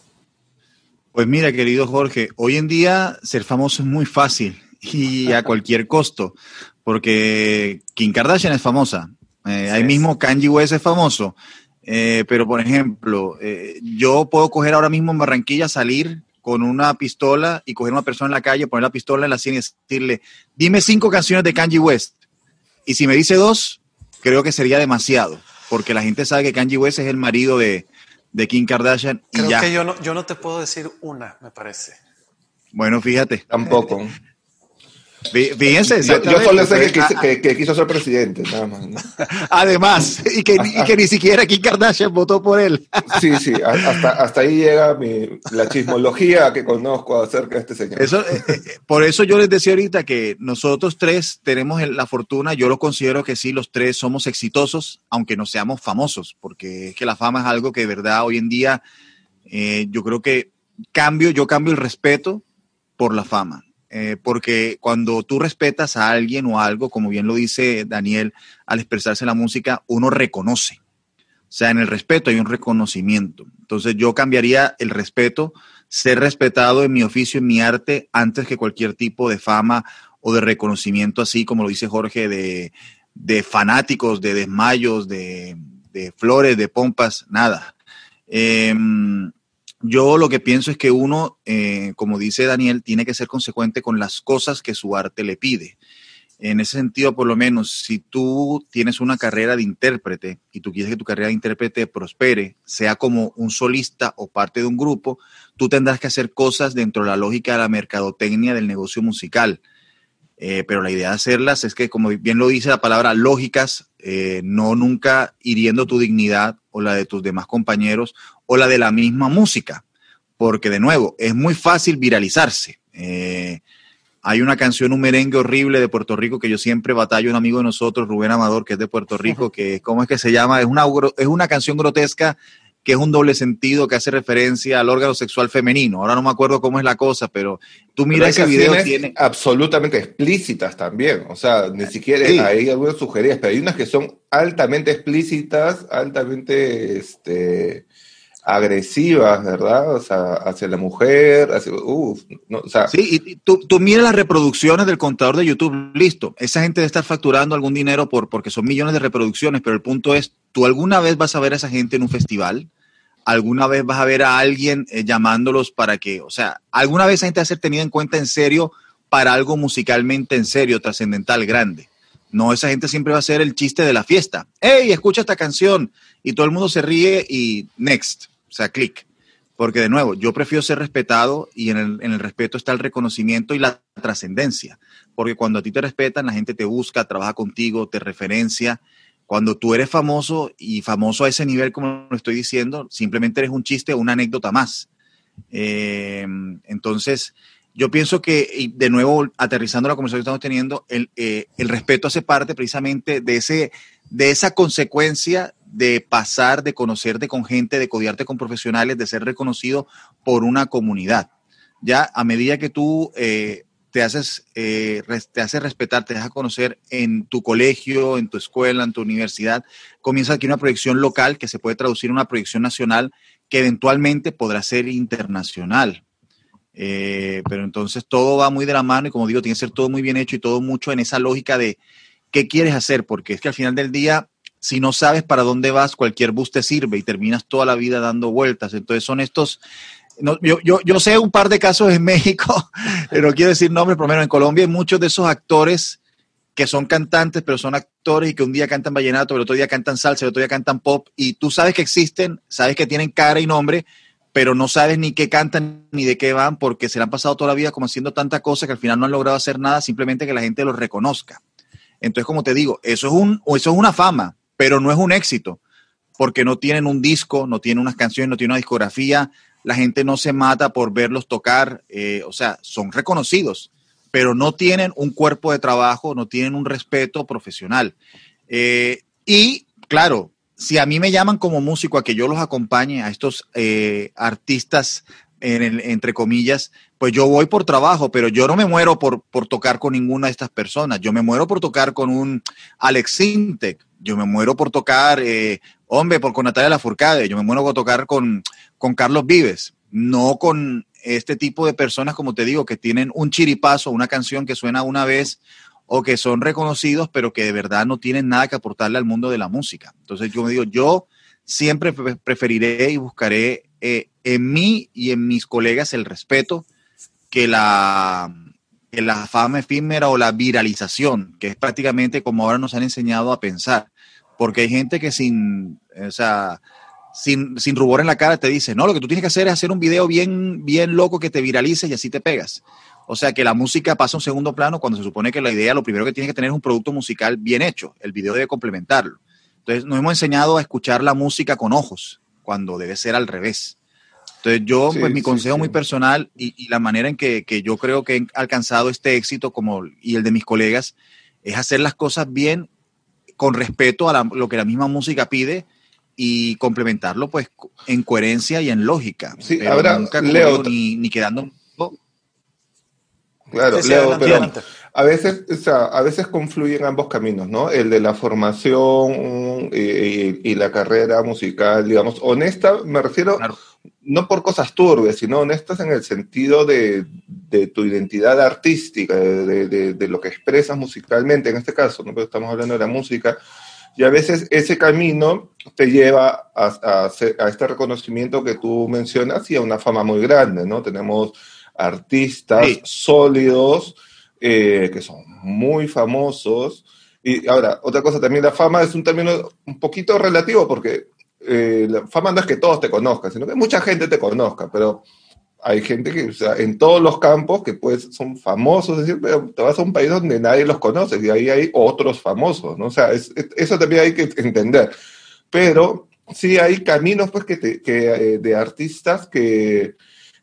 Pues mira, querido Jorge, hoy en día ser famoso es muy fácil y a cualquier costo, porque Kim Kardashian es famosa, eh, ahí mismo Kanye West es famoso, eh, pero por ejemplo, eh, yo puedo coger ahora mismo en Barranquilla, salir con una pistola y coger a una persona en la calle, poner la pistola en la sien y decirle, dime cinco canciones de Kanye West. Y si me dice dos, creo que sería demasiado, porque la gente sabe que Kanye West es el marido de, de Kim Kardashian. Creo y ya. que yo no, yo no te puedo decir una, me parece. Bueno, fíjate. Tampoco. Fíjense, yo, yo, solo sé que, quiso, que, que quiso ser presidente, nada más. ¿no? Además, y que, y que, ni siquiera Kim Kardashian votó por él. Sí, sí, hasta, hasta ahí llega mi, la chismología que conozco acerca de este señor. Eso, eh, eh, por eso yo les decía ahorita que nosotros tres tenemos la fortuna, yo lo considero que sí, los tres somos exitosos, aunque no seamos famosos, porque es que la fama es algo que de verdad hoy en día eh, yo creo que cambio, yo cambio el respeto por la fama eh, porque cuando tú respetas a alguien o algo, como bien lo dice Daniel, al expresarse la música, uno reconoce. O sea, en el respeto hay un reconocimiento. Entonces yo cambiaría el respeto, ser respetado en mi oficio, en mi arte, antes que cualquier tipo de fama o de reconocimiento, así como lo dice Jorge, de, fanáticos, de desmayos, de, flores, de pompas, nada. Eh, yo lo que pienso es que uno, eh, como dice Daniel, tiene que ser consecuente con las cosas que su arte le pide. En ese sentido, por lo menos, si tú tienes una carrera de intérprete y tú quieres que tu carrera de intérprete prospere, sea como un solista o parte de un grupo, tú tendrás que hacer cosas dentro de la lógica de la mercadotecnia del negocio musical. Eh, pero la idea de hacerlas es que, como bien lo dice la palabra, lógicas, eh, no nunca hiriendo tu dignidad o la de tus demás compañeros o la de la misma música, porque de nuevo, es muy fácil viralizarse. Eh, hay una canción, un merengue horrible de Puerto Rico que yo siempre batallo, un amigo de nosotros, Rubén Amador, que es de Puerto Rico, que ¿cómo es que se llama? Es una, es una canción grotesca que es un doble sentido que hace referencia al órgano sexual femenino. Ahora no me acuerdo cómo es la cosa, pero tú miras ese video tiene absolutamente explícitas también, o sea, ni siquiera sí. hay algunas sugerencias, pero hay unas que son altamente explícitas, altamente este agresivas, ¿verdad? O sea, hacia la mujer, hacia, uf, no, o sea. Sí, y tú, tú las reproducciones del contador de YouTube, listo. Esa gente debe estar facturando algún dinero por, porque son millones de reproducciones, pero el punto es, ¿tú alguna vez vas a ver a esa gente en un festival? ¿Alguna vez vas a ver a alguien eh, llamándolos para que, o sea, alguna vez esa gente va a ser tenida en cuenta en serio para algo musicalmente en serio, trascendental, grande? No, esa gente siempre va a ser el chiste de la fiesta. ¡Hey, escucha esta canción! Y todo el mundo se ríe y next. O sea, clic. Porque de nuevo, yo prefiero ser respetado y en el, en el respeto está el reconocimiento y la trascendencia. Porque cuando a ti te respetan, la gente te busca, trabaja contigo, te referencia. Cuando tú eres famoso y famoso a ese nivel, como lo estoy diciendo, simplemente eres un chiste o una anécdota más. Eh, entonces, yo pienso que, y de nuevo, aterrizando la conversación que estamos teniendo, el, eh, el respeto hace parte precisamente de, ese, de esa consecuencia de pasar, de conocerte con gente, de codiarte con profesionales, de ser reconocido por una comunidad. Ya a medida que tú eh, te, haces, eh, te haces respetar, te dejas conocer en tu colegio, en tu escuela, en tu universidad, comienza aquí una proyección local que se puede traducir en una proyección nacional que eventualmente podrá ser internacional. Eh, pero entonces todo va muy de la mano y como digo, tiene que ser todo muy bien hecho y todo mucho en esa lógica de qué quieres hacer, porque es que al final del día si no sabes para dónde vas, cualquier bus te sirve y terminas toda la vida dando vueltas. Entonces son estos, yo, yo, yo, sé un par de casos en México, pero quiero decir nombres, por en Colombia hay muchos de esos actores que son cantantes, pero son actores y que un día cantan vallenato, el otro día cantan salsa, el otro día cantan pop, y tú sabes que existen, sabes que tienen cara y nombre, pero no sabes ni qué cantan ni de qué van, porque se le han pasado toda la vida como haciendo tanta cosa que al final no han logrado hacer nada, simplemente que la gente los reconozca. Entonces, como te digo, eso es, un, eso es una fama, pero no es un éxito, porque no tienen un disco, no tienen unas canciones, no tienen una discografía, la gente no se mata por verlos tocar, eh, o sea, son reconocidos, pero no tienen un cuerpo de trabajo, no tienen un respeto profesional. Eh, Y claro, si a mí me llaman como músico a que yo los acompañe a estos eh, artistas, entre comillas, pues yo voy por trabajo, pero yo no me muero por, por tocar con ninguna de estas personas. Yo me muero por tocar con un Alex Sintek. Yo me muero por tocar, eh, hombre, por con Natalia Lafourcade. Yo me muero por tocar con, con Carlos Vives. No con este tipo de personas, como te digo, que tienen un chiripazo, una canción que suena una vez o que son reconocidos, pero que de verdad no tienen nada que aportarle al mundo de la música. Entonces yo me digo, yo siempre preferiré y buscaré eh, en mí y en mis colegas el respeto que la, la fama efímera o la viralización, que es prácticamente como ahora nos han enseñado a pensar. Porque hay gente que sin, o sea, sin, sin rubor en la cara te dice, no, lo que tú tienes que hacer es hacer un video bien, bien loco que te viralice y así te pegas. O sea que la música pasa a un segundo plano cuando se supone que la idea, lo primero que tiene que tener es un producto musical bien hecho. El video debe complementarlo. Entonces, nos hemos enseñado a escuchar la música con ojos, cuando debe ser al revés. Entonces, yo, pues mi consejo muy personal y, la manera en que, yo creo que he alcanzado este éxito, como y el de mis colegas, es hacer las cosas bien, con respeto a lo que la misma música pide y complementarlo, pues, en coherencia y en lógica. Sí, pero nunca Leo, ni, ni quedando Claro, Leo, pero a veces, o sea, a veces confluyen ambos caminos, ¿no? El de la formación y, la carrera musical, digamos, honesta, me refiero no por cosas turbias, sino honestas en el sentido de, tu identidad artística, de, lo que expresas musicalmente, en este caso, ¿no? estamos hablando de la música, y a veces ese camino te lleva a, a este reconocimiento que tú mencionas y a una fama muy grande, ¿no? Tenemos artistas sólidos, eh, que son muy famosos. Y ahora, otra cosa también, la fama es un término un poquito relativo porque eh, la fama no es que todos te conozcan, sino que mucha gente te conozca, pero hay gente que, o sea, en todos los campos que pues son famosos, es decir, pero te vas a un país donde nadie los conoce y ahí hay otros famosos, ¿no? O sea, eso también hay que entender. Pero sí hay caminos pues que, que eh, de artistas que,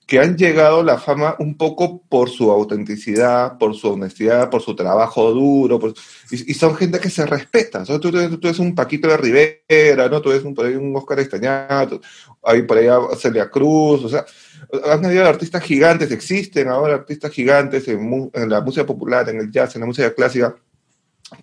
que han llegado a la fama un poco por su autenticidad, por su honestidad, por su trabajo duro, y, son gente que se respeta. Tú, tú, eres un Paquito de Rivera, ¿no? tú eres un, por ahí un Oscar Estañato, hay por ahí Celia Cruz, o sea, han habido artistas gigantes, existen ahora artistas gigantes en, la música popular, en el jazz, en la música clásica,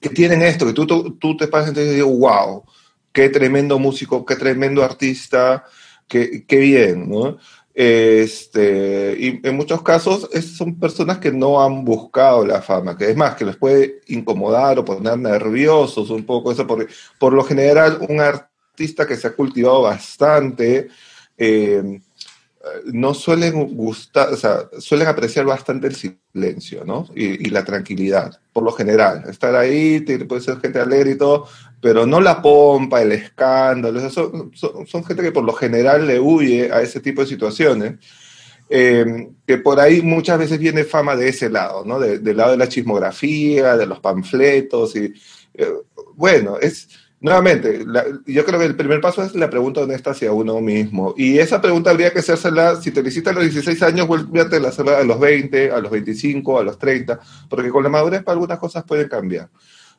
que tienen esto, que tú, tú, te pasas y dices, wow, qué tremendo músico, qué tremendo artista, qué, qué bien, ¿no? Este, y en muchos casos son personas que no han buscado la fama, que es más, que les puede incomodar o poner nerviosos un poco eso, porque por lo general un artista que se ha cultivado bastante, eh, no suelen gustar, o sea, suelen apreciar bastante el silencio, ¿no? Y, la tranquilidad, por lo general. Estar ahí, puede ser gente alegre y todo, pero no la pompa, el escándalo, son, son, gente que por lo general le huye a ese tipo de situaciones. Eh, que por ahí muchas veces viene fama de ese lado, ¿no? del lado de la chismografía, de los panfletos y, eh, bueno, es Nuevamente, yo creo que el primer paso es la pregunta honesta hacia uno mismo. Y esa pregunta habría que hacérsela, si te visitas a los 16 años, vuelve a hacerla a los 20, a los 25, a los 30, porque con la madurez para algunas cosas pueden cambiar.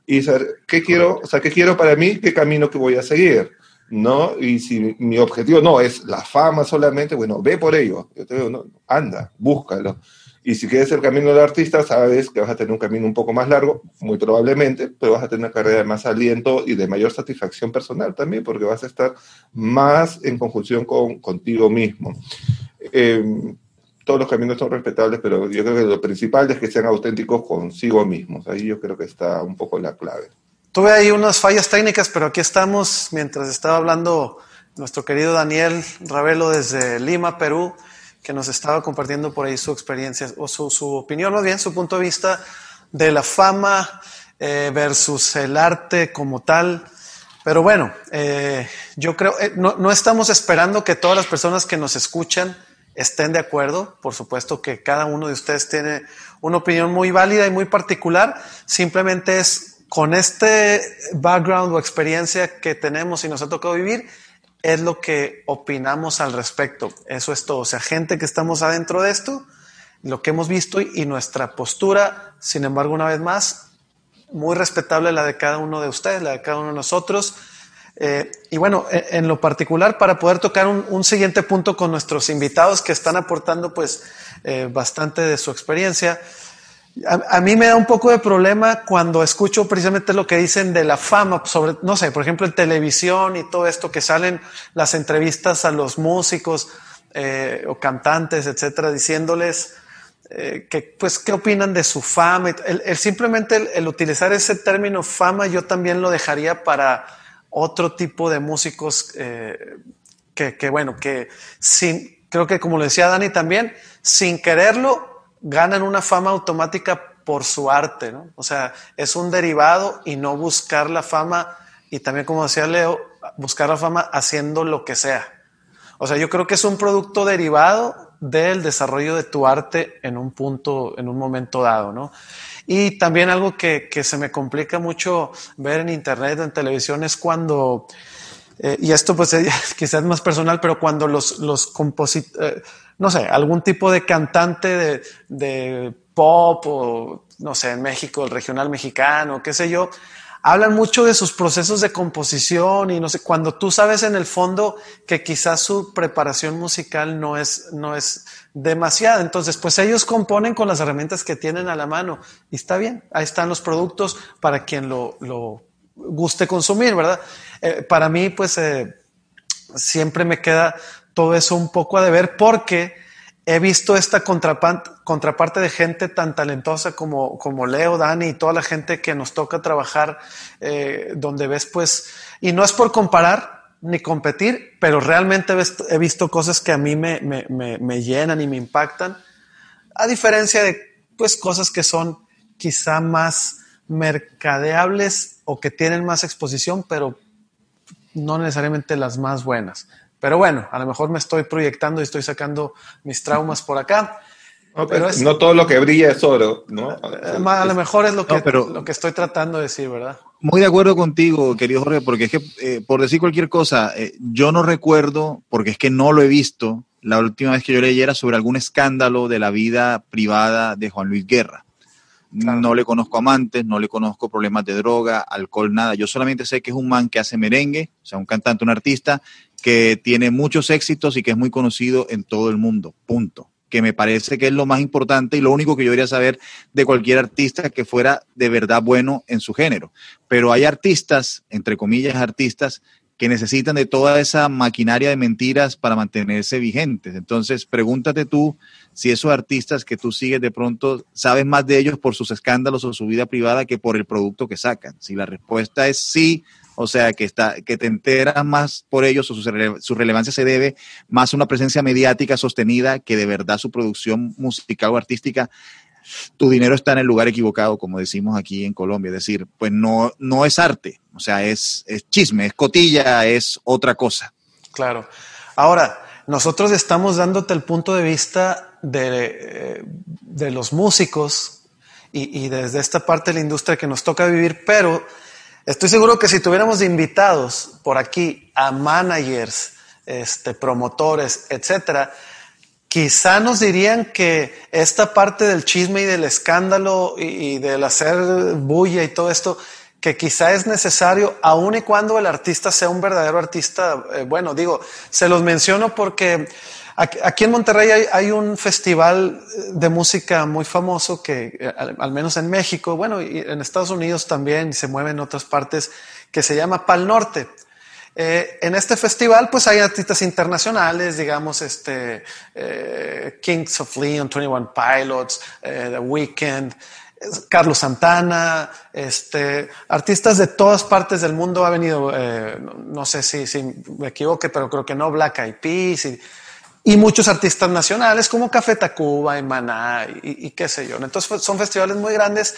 Y saber qué quiero, o sea, qué quiero para mí, qué camino que voy a seguir. ¿no? Y si mi objetivo no es la fama solamente, bueno, ve por ello. Yo te digo, no, anda, búscalo. Y si quieres el camino del artista, sabes que vas a tener un camino un poco más largo, muy probablemente, pero vas a tener una carrera de más aliento y de mayor satisfacción personal también, porque vas a estar más en conjunción con, contigo mismo. Em, todos los caminos son respetables, pero yo creo que lo principal es que sean auténticos consigo mismos. Ahí yo creo que está un poco la clave. Tuve ahí unas fallas técnicas, pero aquí estamos mientras estaba hablando nuestro querido Daniel Ravelo desde Lima, Perú que nos estaba compartiendo por ahí su experiencia o su, su opinión, más bien su punto de vista de la fama eh, versus el arte como tal. Pero bueno, eh, yo creo, eh, no, no estamos esperando que todas las personas que nos escuchan estén de acuerdo. Por supuesto que cada uno de ustedes tiene una opinión muy válida y muy particular. Simplemente es con este background o experiencia que tenemos y nos ha tocado vivir, es lo que opinamos al respecto. Eso es todo. O sea, gente que estamos adentro de esto, lo que hemos visto y, nuestra postura, sin embargo, una vez más, muy respetable la de cada uno de ustedes, la de cada uno de nosotros. Eh, y bueno, e, en, lo particular, para poder tocar un, siguiente punto con nuestros invitados que están aportando pues eh, bastante de su experiencia, a, mí me da un poco de problema cuando escucho precisamente lo que dicen de la fama, sobre, no sé, por ejemplo, en televisión y todo esto que salen las entrevistas a los músicos eh, o cantantes, etcétera, diciéndoles que, pues, qué opinan de su fama. El, simplemente el, utilizar ese término fama, yo también lo dejaría para otro tipo de músicos eh, que, bueno, que sin, creo que como lo decía Dani también, sin quererlo, ganan una fama automática por su arte, ¿no? O sea, es un derivado y no buscar la fama, y también como decía Leo, buscar la fama haciendo lo que sea. O sea, yo creo que es un producto derivado del desarrollo de tu arte en un punto, en un momento dado, ¿no? Y también algo que, que se me complica mucho ver en internet, en televisión, es cuando, eh, y esto pues quizás más personal, pero cuando los, los compositores, eh, no sé, algún tipo de cantante de, pop o, no sé, en México, el regional mexicano, qué sé yo, hablan mucho de sus procesos de composición y no sé, cuando tú sabes en el fondo que quizás su preparación musical no es, no es demasiada. Entonces, pues ellos componen con las herramientas que tienen a la mano y está bien, ahí están los productos para quien lo, lo guste consumir, ¿verdad? Eh, para mí, pues eh, siempre me queda todo eso un poco a deber porque he visto esta contraparte de gente tan talentosa como, como Leo, Dani y toda la gente que nos toca trabajar, eh, donde ves pues, y no es por comparar ni competir, pero realmente he visto cosas que a mí me, me, me, llenan y me impactan, a diferencia de pues cosas que son quizá más mercadeables o que tienen más exposición, pero no necesariamente las más buenas. Pero bueno, a lo mejor me estoy proyectando y estoy sacando mis traumas por acá. No, pero no todo lo que brilla es oro, ¿no? Eh, a lo mejor es lo que, lo que estoy tratando de decir, ¿verdad? Muy de acuerdo contigo, querido Jorge, porque es que, eh, por decir cualquier cosa, eh, yo no recuerdo, porque es que no lo he visto, la última vez que yo leyera sobre algún escándalo de la vida privada de Juan Luis Guerra. No le conozco amantes, no le conozco problemas de droga, alcohol, nada. Yo solamente sé que es un man que hace merengue, o sea, un cantante, un artista, que tiene muchos éxitos y que es muy conocido en todo el mundo. Punto. Que me parece que es lo más importante y lo único que yo debería saber de cualquier artista que fuera de verdad bueno en su género. Pero hay artistas, entre comillas, artistas, que necesitan de toda esa maquinaria de mentiras para mantenerse vigentes. Entonces, pregúntate tú si esos artistas que tú sigues de pronto sabes más de ellos por sus escándalos o su vida privada que por el producto que sacan. Si la respuesta es sí, o sea, que, está, que te enteras más por ellos o su, relevancia se debe más a una presencia mediática sostenida que de verdad su producción musical o artística, tu dinero está en el lugar equivocado, como decimos aquí en Colombia. Es decir, pues no, no es arte, o sea, es, es chisme, es cotilla, es otra cosa. Claro. Ahora, nosotros estamos dándote el punto de vista de, de los músicos y, y, desde esta parte de la industria que nos toca vivir, pero estoy seguro que si tuviéramos invitados por aquí a managers, este, promotores, etcétera, quizá nos dirían que esta parte del chisme y del escándalo y, del hacer bulla y todo esto que quizá es necesario, aun y cuando el artista sea un verdadero artista, eh, bueno, digo, se los menciono porque aquí, en Monterrey hay, un festival de música muy famoso que, eh, al, menos en México, bueno, y en Estados Unidos también, se mueve en otras partes, que se llama Pal Norte. Eh, en este festival, pues hay artistas internacionales, digamos, este, Kings of Leon, 21 Pilots, The Weeknd, Carlos Santana, este, artistas de todas partes del mundo ha venido, eh, no sé si, si, me equivoque, pero creo que no, Black Eyed Peas y, muchos artistas nacionales como Café Tacuba y Maná y, qué sé yo. Entonces son festivales muy grandes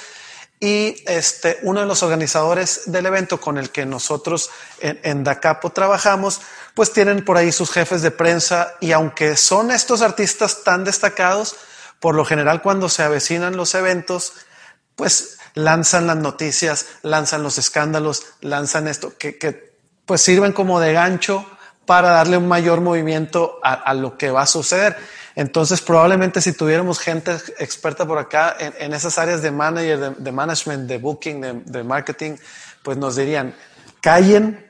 y este, uno de los organizadores del evento con el que nosotros en, en Dacapo trabajamos, pues tienen por ahí sus jefes de prensa y aunque son estos artistas tan destacados, por lo general cuando se avecinan los eventos, pues lanzan las noticias, lanzan los escándalos, lanzan esto, que, pues sirven como de gancho para darle un mayor movimiento a, lo que va a suceder. Entonces, probablemente si tuviéramos gente experta por acá en, esas áreas de manager, de, management, de booking, de, marketing, pues nos dirían, callen,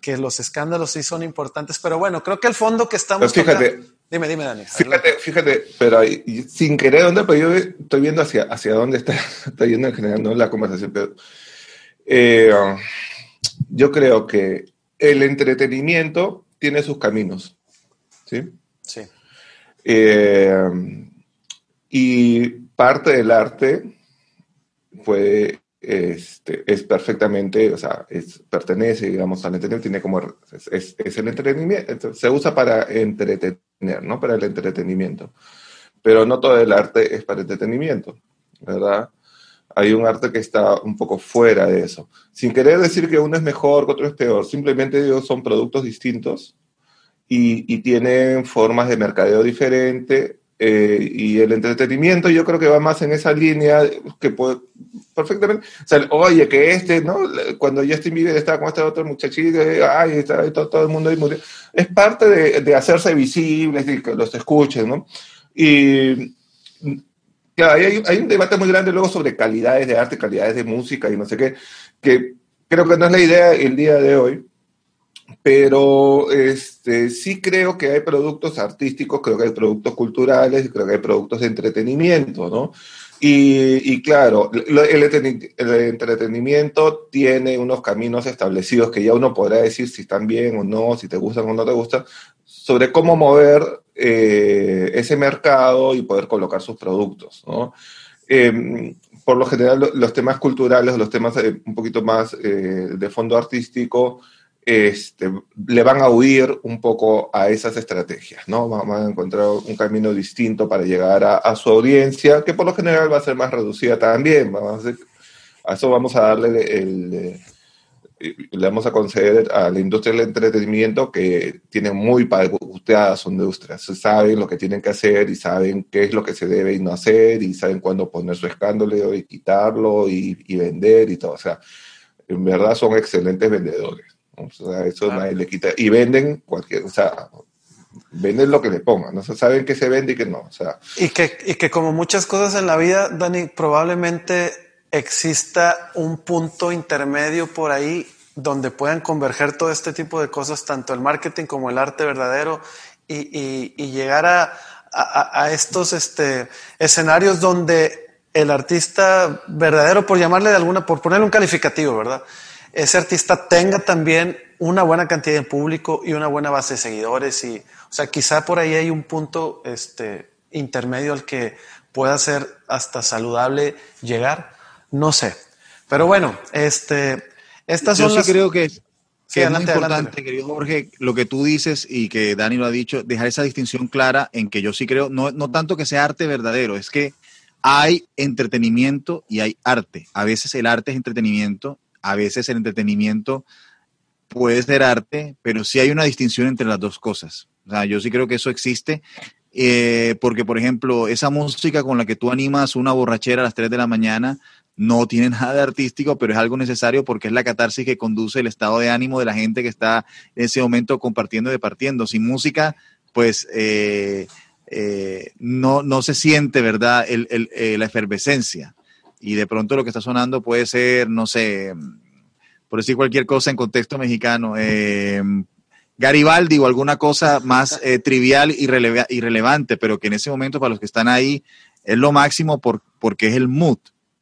que los escándalos sí son importantes, pero bueno, creo que el fondo que estamos... Pues fíjate, dime, dime, Dani. Fíjate, fíjate, pero sin querer, ¿dónde? Pero yo estoy viendo hacia, hacia dónde está, está yendo en general ¿no? la conversación, pero eh, yo creo que el entretenimiento tiene sus caminos, ¿sí? Sí. Eh, y parte del arte fue, este, es perfectamente, o sea, es, pertenece, digamos, al entretenimiento, tiene como, es, el entretenimiento, se usa para entretener, ¿no? Para el entretenimiento. Pero no todo el arte es para entretenimiento, ¿verdad? Hay un arte que está un poco fuera de eso. Sin querer decir que uno es mejor, que otro es peor, simplemente son productos distintos y, tienen formas de mercadeo diferente. Eh, y el entretenimiento yo creo que va más en esa línea que puede perfectamente, o sea, oye, que este, ¿no? Cuando Justin Bieber estaba con este otro muchachito, ay, está todo, todo, el mundo ahí murió. Es parte de, de hacerse visibles, de que los escuchen, ¿no? Y claro, hay, hay, un debate muy grande luego sobre calidades de arte, calidades de música y no sé qué, que creo que no es la idea el día de hoy, pero este, sí creo que hay productos artísticos, creo que hay productos culturales, creo que hay productos de entretenimiento, ¿no? Y, y claro, el, el, entretenimiento tiene unos caminos establecidos que ya uno podrá decir si están bien o no, si te gustan o no te gustan, sobre cómo mover eh, ese mercado y poder colocar sus productos. Eh, por lo general, los temas culturales, los temas eh, un poquito más eh, de fondo artístico, este, le van a huir un poco a esas estrategias, ¿no? Van, a encontrar un camino distinto para llegar a, su audiencia, que por lo general va a ser más reducida también. A, eso vamos a darle el, le vamos a conceder a la industria del entretenimiento que tiene muy pagusteada su industria. Saben lo que tienen que hacer y saben qué es lo que se debe y no hacer y saben cuándo poner su escándalo y quitarlo y, y vender y todo. O sea, en verdad son excelentes vendedores. O sea, eso nadie le quita. Y venden cualquier, o sea, venden lo que le pongan, ¿no? saben que se vende y que no, o sea. Y que, y que como muchas cosas en la vida, Dani, probablemente exista un punto intermedio por ahí donde puedan converger todo este tipo de cosas, tanto el marketing como el arte verdadero, y, y, y llegar a, a, a, estos este, escenarios donde el artista verdadero, por llamarle de alguna, por ponerle un calificativo, ¿verdad? ese artista tenga también una buena cantidad de público y una buena base de seguidores. Y, o sea, quizá por ahí hay un punto este, intermedio al que pueda ser hasta saludable llegar. No sé. Pero bueno, este, estas Yo son sí creo que, que es muy importante, querido Jorge, lo que tú dices y que Dani lo ha dicho, dejar esa distinción clara en que yo sí creo, no, no tanto que sea arte verdadero, es que hay entretenimiento y hay arte. A veces el arte es entretenimiento a veces el entretenimiento puede ser arte, pero sí hay una distinción entre las dos cosas. O sea, yo sí creo que eso existe, eh, porque, por ejemplo, esa música con la que tú animas una borrachera a las 3 de la mañana no tiene nada de artístico, pero es algo necesario porque es la catarsis que conduce el estado de ánimo de la gente que está en ese momento compartiendo y departiendo. Sin música, pues eh, eh, no, no se siente, ¿verdad?, la efervescencia y de pronto lo que está sonando puede ser, no sé, por decir cualquier cosa en contexto mexicano, eh, Garibaldi o alguna cosa más eh, trivial y irrelevante, pero que en ese momento para los que están ahí es lo máximo por, porque es el mood.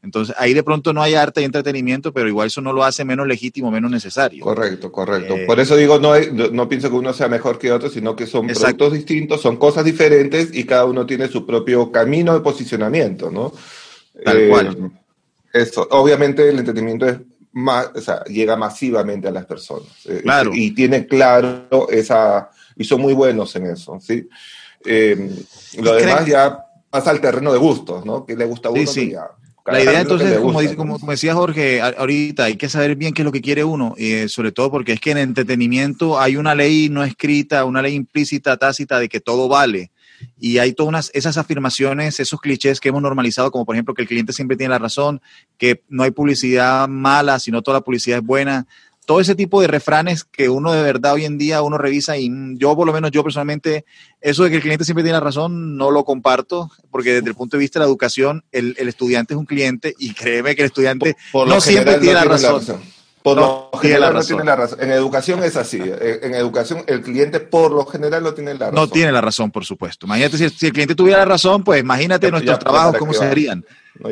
Entonces ahí de pronto no hay arte y entretenimiento, pero igual eso no lo hace menos legítimo, menos necesario. Correcto, correcto. Eh, por eso digo, no, no pienso que uno sea mejor que otro, sino que son productos distintos, son cosas diferentes y cada uno tiene su propio camino de posicionamiento, ¿no? Tal eh, cual. Eso, obviamente el entretenimiento es más, o sea, llega masivamente a las personas. Eh, claro. Y, tiene claro esa, y son muy buenos en eso, ¿sí? Lo demás ya pasa al terreno de gustos, ¿no? Que le gusta a uno, sí, la idea entonces, como, dice, como, decía Jorge ahorita, hay que saber bien qué es lo que quiere uno, y sobre todo porque es que en entretenimiento hay una ley no escrita, una ley implícita, tácita de que todo vale. Y hay todas unas, esas afirmaciones, esos clichés que hemos normalizado, como por ejemplo que el cliente siempre tiene la razón, que no hay publicidad mala, sino toda la publicidad es buena. Todo ese tipo de refranes que uno de verdad hoy en día uno revisa y yo por lo menos yo personalmente, eso de que el cliente siempre tiene razón, no lo comparto, porque desde el punto de vista de la educación, el, estudiante es un cliente y créeme que el estudiante no siempre tiene, la razón. Por lo general no tiene la razón. En educación es así. En educación el cliente por lo general no tiene la razón. No tiene la razón, por supuesto. Imagínate si, el cliente tuviera la razón, pues imagínate nuestros trabajos cómo serían.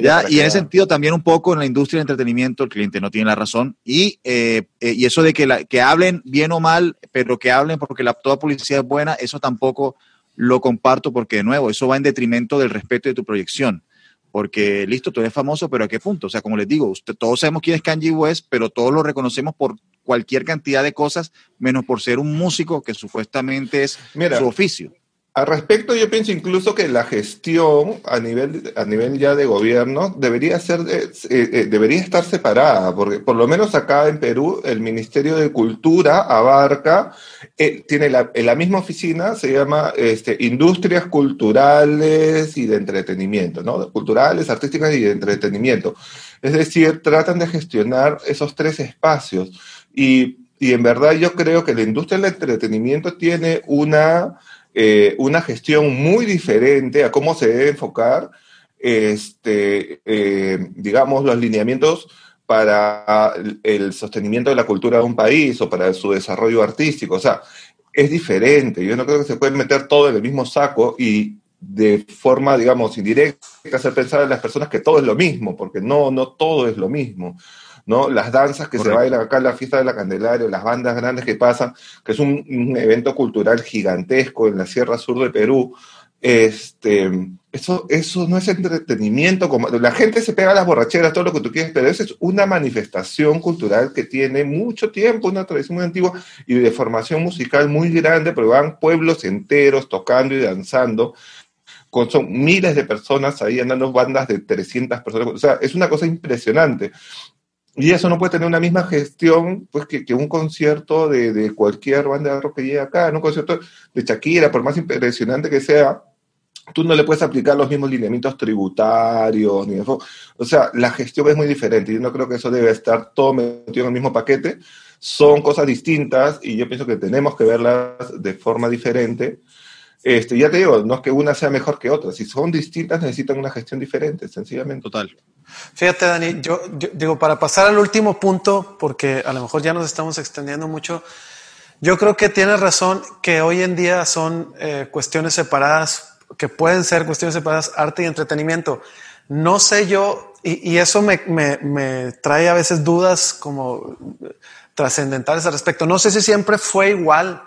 ya, y en ese sentido también un poco en la industria del entretenimiento el cliente no tiene la razón. Y, eh, eh, y eso de que, la, que hablen bien o mal, pero que hablen porque la, toda publicidad es buena, eso tampoco lo comparto porque de nuevo, eso va en detrimento del respeto de tu proyección porque listo, tú eres famoso, pero ¿a qué punto? O sea, como les digo, usted, todos sabemos quién es Kanye West, pero todos lo reconocemos por cualquier cantidad de cosas, menos por ser un músico que supuestamente es su oficio. Al respecto, yo pienso incluso que la gestión a nivel, a nivel ya de gobierno debería, ser, eh, eh, debería estar separada, porque por lo menos acá en Perú el Ministerio de Cultura abarca, eh, tiene la, la misma oficina, se llama este, Industrias Culturales y de Entretenimiento, ¿no? Culturales, artísticas y de entretenimiento. Es decir, tratan de gestionar esos tres espacios. Y, y en verdad yo creo que la industria del entretenimiento tiene una eh, una gestión muy diferente a cómo se debe enfocar, este, eh, digamos, los lineamientos para el sostenimiento de la cultura de un país o para su desarrollo artístico. O sea, es diferente. Yo no creo que se pueda meter todo en el mismo saco y de forma, digamos, indirecta hacer pensar a las personas que todo es lo mismo, porque no, no todo es lo mismo. ¿No? Las danzas que se bailan acá en la fiesta de la Candelaria, las bandas grandes que pasan, que es un, evento cultural gigantesco en la Sierra Sur de Perú. Este, eso, eso no es entretenimiento, como la gente se pega a las borracheras, todo lo que tú quieres, pero eso es una manifestación cultural que tiene mucho tiempo, una tradición muy antigua y de formación musical muy grande, pero van pueblos enteros tocando y danzando, con, son miles de personas ahí andando bandas de 300 personas, o sea, es una cosa impresionante. Y eso no puede tener una misma gestión pues, que, que un concierto de, de, cualquier banda de rock que llegue acá, ¿no? un concierto de Shakira, por más impresionante que sea, tú no le puedes aplicar los mismos lineamientos tributarios, ni o sea, la gestión es muy diferente. Yo no creo que eso debe estar todo metido en el mismo paquete. Son cosas distintas y yo pienso que tenemos que verlas de forma diferente este, ya te digo, no es que una sea mejor que otra, si son distintas necesitan una gestión diferente, sencillamente. Total. Fíjate, Dani, yo, digo, para pasar al último punto, porque a lo mejor ya nos estamos extendiendo mucho, yo creo que tienes razón que hoy en día son eh, cuestiones separadas, que pueden ser cuestiones separadas, arte y entretenimiento. No sé yo, y, y eso me, me, me trae a veces dudas como trascendentales al respecto. No sé si siempre fue igual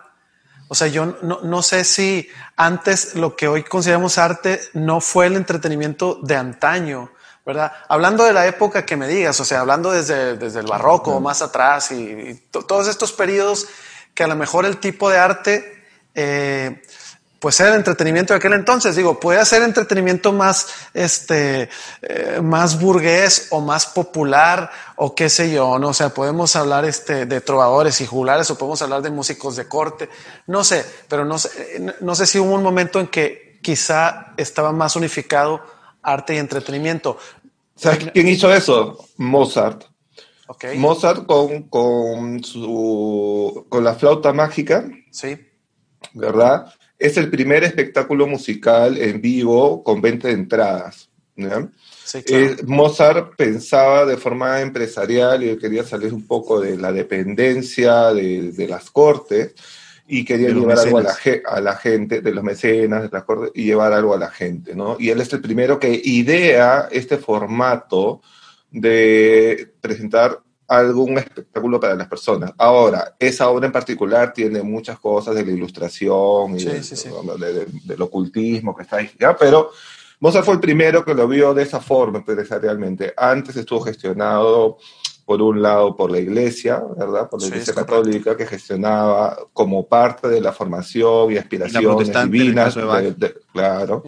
o sea, yo no, no, sé si antes lo que hoy consideramos arte no fue el entretenimiento de antaño, ¿verdad? Hablando de la época que me digas, o sea, hablando desde, desde el barroco o más atrás y, todos estos periodos que a lo mejor el tipo de arte eh, pues era el entretenimiento de aquel entonces. Digo, puede ser entretenimiento más, este, eh, más burgués o más popular o qué sé yo, ¿no? O sea, podemos hablar este, de trovadores y juglares o podemos hablar de músicos de corte, no sé, pero no sé, no sé si hubo un momento en que quizá estaba más unificado arte y entretenimiento. ¿Sabes quién hizo eso? Mozart. Okay. Mozart con, con, su, con la flauta mágica. Sí. ¿Verdad? Es el primer espectáculo musical en vivo con venta de entradas. Eh, Mozart pensaba de forma empresarial y él quería salir un poco de la dependencia de, las cortes y quería llevar algo a la, gente, de los mecenas, de las cortes, y llevar algo a la gente, ¿no? Y él es el primero que idea este formato de presentar algún espectáculo para las personas. Ahora, esa obra en particular tiene muchas cosas de la ilustración y del ocultismo que está ahí, ¿ya? pero Mozart fue el primero que lo vio de esa forma empresarialmente. Antes estuvo gestionado, por un lado, por la iglesia, ¿verdad? Por la iglesia católica que gestionaba como parte de la formación y aspiraciones divinas. claro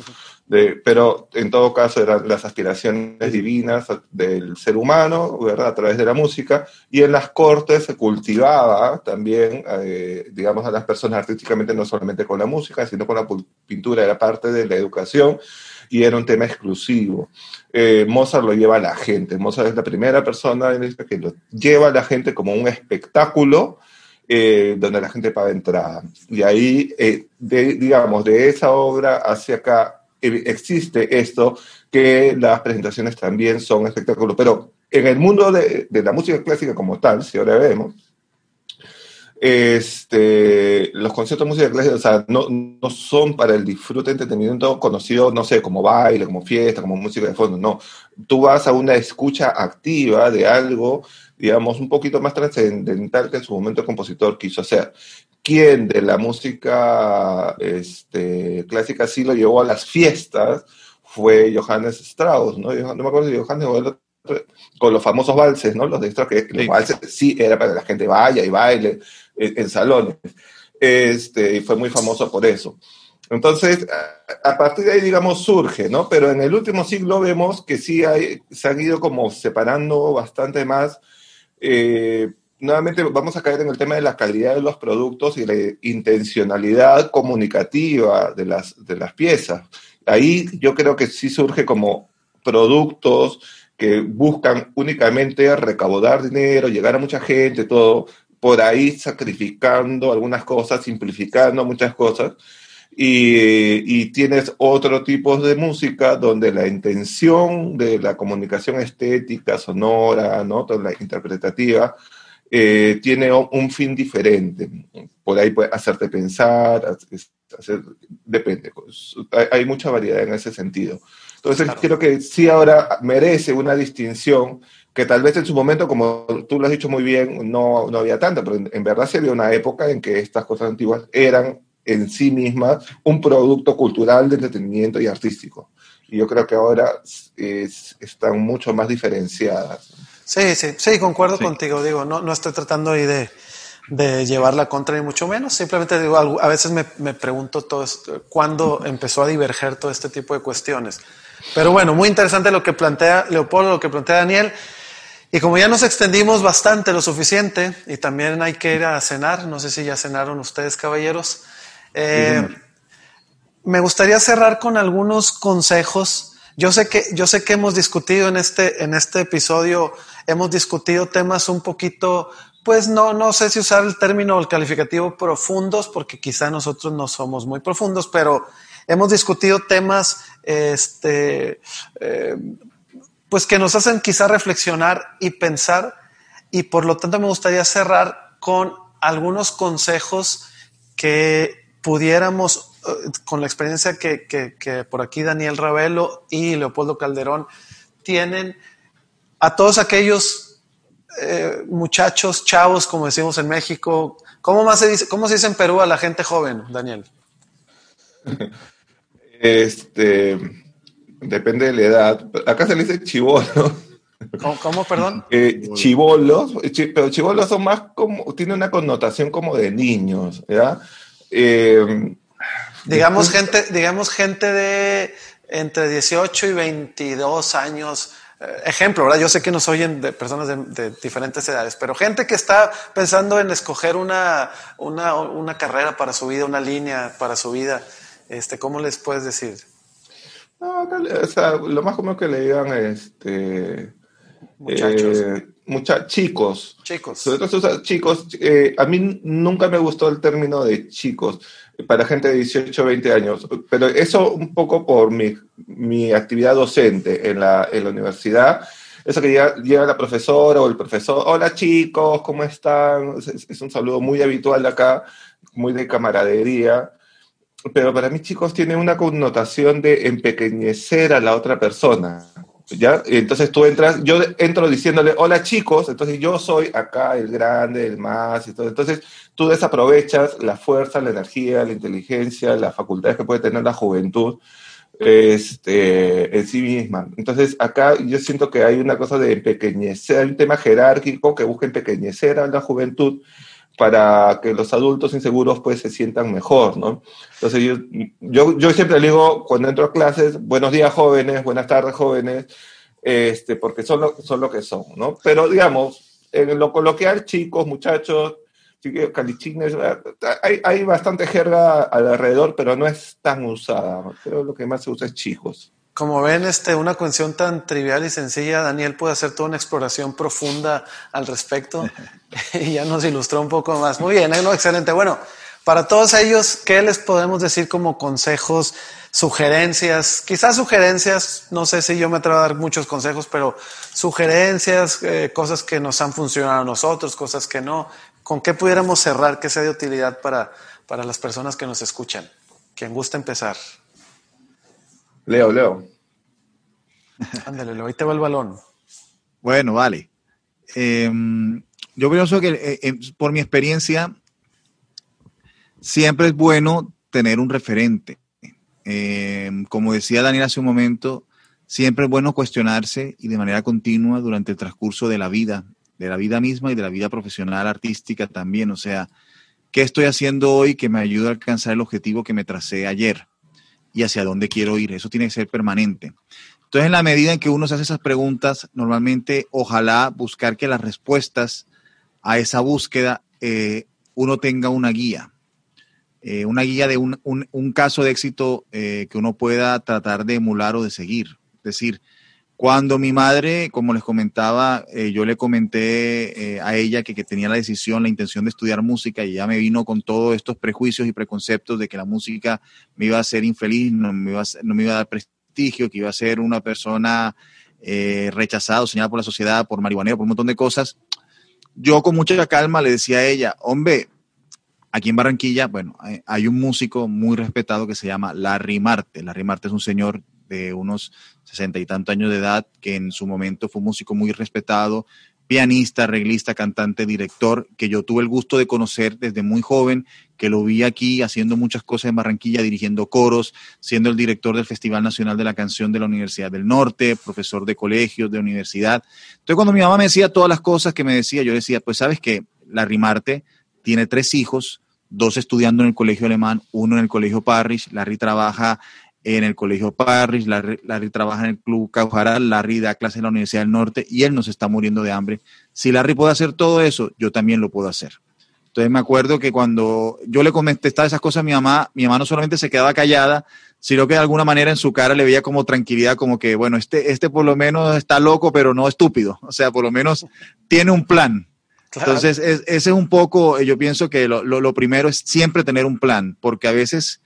pero en todo caso eran las aspiraciones divinas del ser humano, ¿verdad? A través de la música, y en las cortes se cultivaba también, eh, digamos, a las personas artísticamente, no solamente con la música, sino con la pintura, era parte de la educación, y era un tema exclusivo. Eh, Mozart lo lleva a la gente. Mozart es la primera persona que lo lleva a la gente como un espectáculo eh, donde la gente paga entrada. Y ahí, eh, digamos, de esa obra hacia acá existe esto que las presentaciones también son espectáculos. Pero en el mundo de, la música clásica como tal, si ahora vemos, este, los conciertos de música clásica, o sea, no, no son para el disfrute, entretenimiento conocido, no sé, como baile, como fiesta, como música de fondo, no. Tú vas a una escucha activa de algo, digamos, un poquito más trascendental que en su momento el compositor quiso hacer. ¿Quién de la música este, clásica sí lo llevó a las fiestas? Fue Johannes Strauss, ¿no? No me acuerdo si Johannes o el con los famosos valses, ¿no? Los de Strauss, que los valses sí era para que la gente vaya y baile, en, salones. Este, y fue muy famoso por eso. Entonces, a, partir de ahí, digamos, surge, ¿no? Pero en el último siglo vemos que sí hay, se han ido como separando bastante más. Eh, nuevamente vamos a caer en el tema de la calidad de los productos y la intencionalidad comunicativa de las, de las piezas. Ahí yo creo que sí surge como productos que buscan únicamente recaudar dinero, llegar a mucha gente, todo, por ahí sacrificando algunas cosas, simplificando muchas cosas, y, tienes otro tipo de música donde la intención de la comunicación estética, sonora, ¿no? la interpretativa, eh, tiene un fin diferente. Por ahí puede hacerte pensar, hacer, depende. Pues, hay, mucha variedad en ese sentido. Entonces, creo que sí ahora merece una distinción que tal vez en su momento, como tú lo has dicho muy bien, no, no había tanta, pero en, verdad se vio una época en que estas cosas antiguas eran en sí mismas un producto cultural de entretenimiento y artístico. Y yo creo que ahora es, están mucho más diferenciadas. Sí, sí, sí, concuerdo contigo, digo, no, no estoy tratando ahí de, de llevarla contra ni mucho menos, simplemente digo, a veces me, me pregunto todo esto, cuándo empezó a diverger todo este tipo de cuestiones. Pero bueno, muy interesante lo que plantea Leopoldo, lo que plantea Daniel. Y como ya nos extendimos bastante, lo suficiente, y también hay que ir a cenar, no sé si ya cenaron ustedes, caballeros, eh, me gustaría cerrar con algunos consejos. Yo sé que, yo sé que hemos discutido en este, en este episodio, hemos discutido temas un poquito, pues no, no sé si usar el término o el calificativo profundos, porque quizá nosotros no somos muy profundos, pero hemos discutido temas, este, eh, pues que nos hacen quizá reflexionar y pensar y por lo tanto me gustaría cerrar con algunos consejos que pudiéramos, eh, con la experiencia que, que, por aquí Daniel Ravelo y Leopoldo Calderón tienen, a todos aquellos eh, muchachos, chavos, como decimos en México, ¿cómo, más se dice, ¿cómo se dice en Perú a la gente joven, Daniel? Este, Depende de la edad. Acá se le dice chivolo. ¿Cómo, perdón? Eh, chivolos, pero chivolos son más como, tiene una connotación como de niños, ¿ya? Eh, digamos, gente, digamos gente de entre 18 y 22 años. Eh, ejemplo, ¿verdad? Yo sé que nos oyen de personas de, diferentes edades, pero gente que está pensando en escoger una, una, una carrera para su vida, una línea para su vida, este, ¿cómo les puedes decir? No, o sea, lo más común que le digan este, Muchachos. Eh, mucha, chicos. Chicos. Sobre todo, chicos, eh, a mí nunca me gustó el término de chicos para gente de 18 o 20 años, pero eso un poco por mi, mi actividad docente en la, en la universidad. Eso que llega, llega, la profesora o el profesor, hola chicos, ¿cómo están? Es, es un saludo muy habitual acá, muy de camaradería pero para mí, chicos, tiene una connotación de empequeñecer a la otra persona. ¿Ya? Entonces tú entras, yo entro diciéndole, hola chicos, entonces yo soy acá el grande, el más, y todo. Entonces tú desaprovechas la fuerza, la energía, la inteligencia, las facultades que puede tener la juventud este, en sí misma. Entonces acá yo siento que hay una cosa de empequeñecer, hay un tema jerárquico que busca empequeñecer a la juventud para que los adultos inseguros pues se sientan mejor, ¿no? Entonces yo, yo, yo siempre digo cuando entro a clases, buenos días jóvenes, buenas tardes jóvenes, este, porque son lo, son lo que son, ¿no? Pero digamos, en lo coloquial, chicos, muchachos, calichines, hay, hay bastante jerga alrededor, pero no es tan usada. Creo lo que más se usa es chicos. Como ven, este, una cuestión tan trivial y sencilla, Daniel puede hacer toda una exploración profunda al respecto y ya nos ilustró un poco más. Muy bien, no, excelente. Bueno, para todos ellos, ¿qué les podemos decir como consejos, sugerencias? Quizás sugerencias, no sé si yo me atrevo a dar muchos consejos, pero sugerencias, eh, cosas que nos han funcionado a nosotros, cosas que no. ¿Con qué pudiéramos cerrar que sea de utilidad para, para las personas que nos escuchan? Quien gusta empezar. Leo, Leo. Ándale, Leo, ahí te va el balón. Bueno, vale. Em, yo pienso que eh, em, por mi experiencia, siempre es bueno tener un referente. Em, como decía Daniel hace un momento, siempre es bueno cuestionarse y de manera continua durante el transcurso de la vida, de la vida misma y de la vida profesional, artística también. O sea, ¿qué estoy haciendo hoy que me ayuda a alcanzar el objetivo que me tracé ayer? Y hacia dónde quiero ir. Eso tiene que ser permanente. Entonces, en la medida en que uno se hace esas preguntas, normalmente ojalá buscar que las respuestas a esa búsqueda eh, uno tenga una guía. Eh, una guía de un, un, caso de éxito eh, que uno pueda tratar de emular o de seguir. Es decir, cuando mi madre, como les comentaba, eh, yo le comenté a ella que, que, tenía la decisión, la intención de estudiar música y ella me vino con todos estos prejuicios y preconceptos de que la música me iba a hacer infeliz, no me iba a, no me iba a dar prestigio, que iba a ser una persona rechazada, señalada por la sociedad, por marihuanero, por un montón de cosas. Yo con mucha calma le decía a ella, hombre, Aquí en Barranquilla, bueno, hay un músico muy respetado que se llama Larry Marte. Larry Marte es un señor de unos sesenta y tantos años de edad que en su momento fue un músico muy respetado, pianista, arreglista, cantante, director, que yo tuve el gusto de conocer desde muy joven, que lo vi aquí haciendo muchas cosas en Barranquilla, dirigiendo coros, siendo el director del Festival Nacional de la Canción de la Universidad del Norte, profesor de colegios, de universidad. Entonces, cuando mi mamá me decía todas las cosas que me decía, yo decía, pues sabes que Larry Marte tiene tres hijos, dos estudiando en el colegio alemán, uno en el colegio Parrish, Larry trabaja en el colegio Parrish, Larry, trabaja en el club Caujaral, Larry da clase en la Universidad del Norte y él nos está muriendo de hambre. Si Larry puede hacer todo eso, yo también lo puedo hacer. Entonces me acuerdo que cuando yo le contestaba esas cosas a mi mamá, mi mamá no solamente se quedaba callada, sino que de alguna manera en su cara le veía como tranquilidad, como que, bueno, este, este por lo menos está loco, pero no estúpido. O sea, por lo menos tiene un plan. Entonces, ese es un poco, yo pienso que lo, lo, primero es siempre tener un plan, porque a veces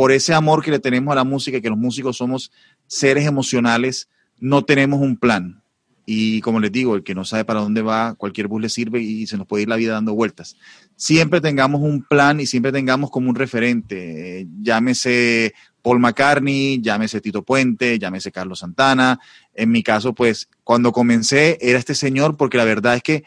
por ese amor que le tenemos a la música, que los músicos somos seres emocionales, no tenemos un plan. Y como les digo, el que no sabe para dónde va, cualquier bus le sirve y se nos puede ir la vida dando vueltas. Siempre tengamos un plan y siempre tengamos como un referente. Eh, llámese Paul McCartney, llámese Tito Puente, llámese Carlos Santana. En mi caso, pues cuando comencé era este señor porque la verdad es que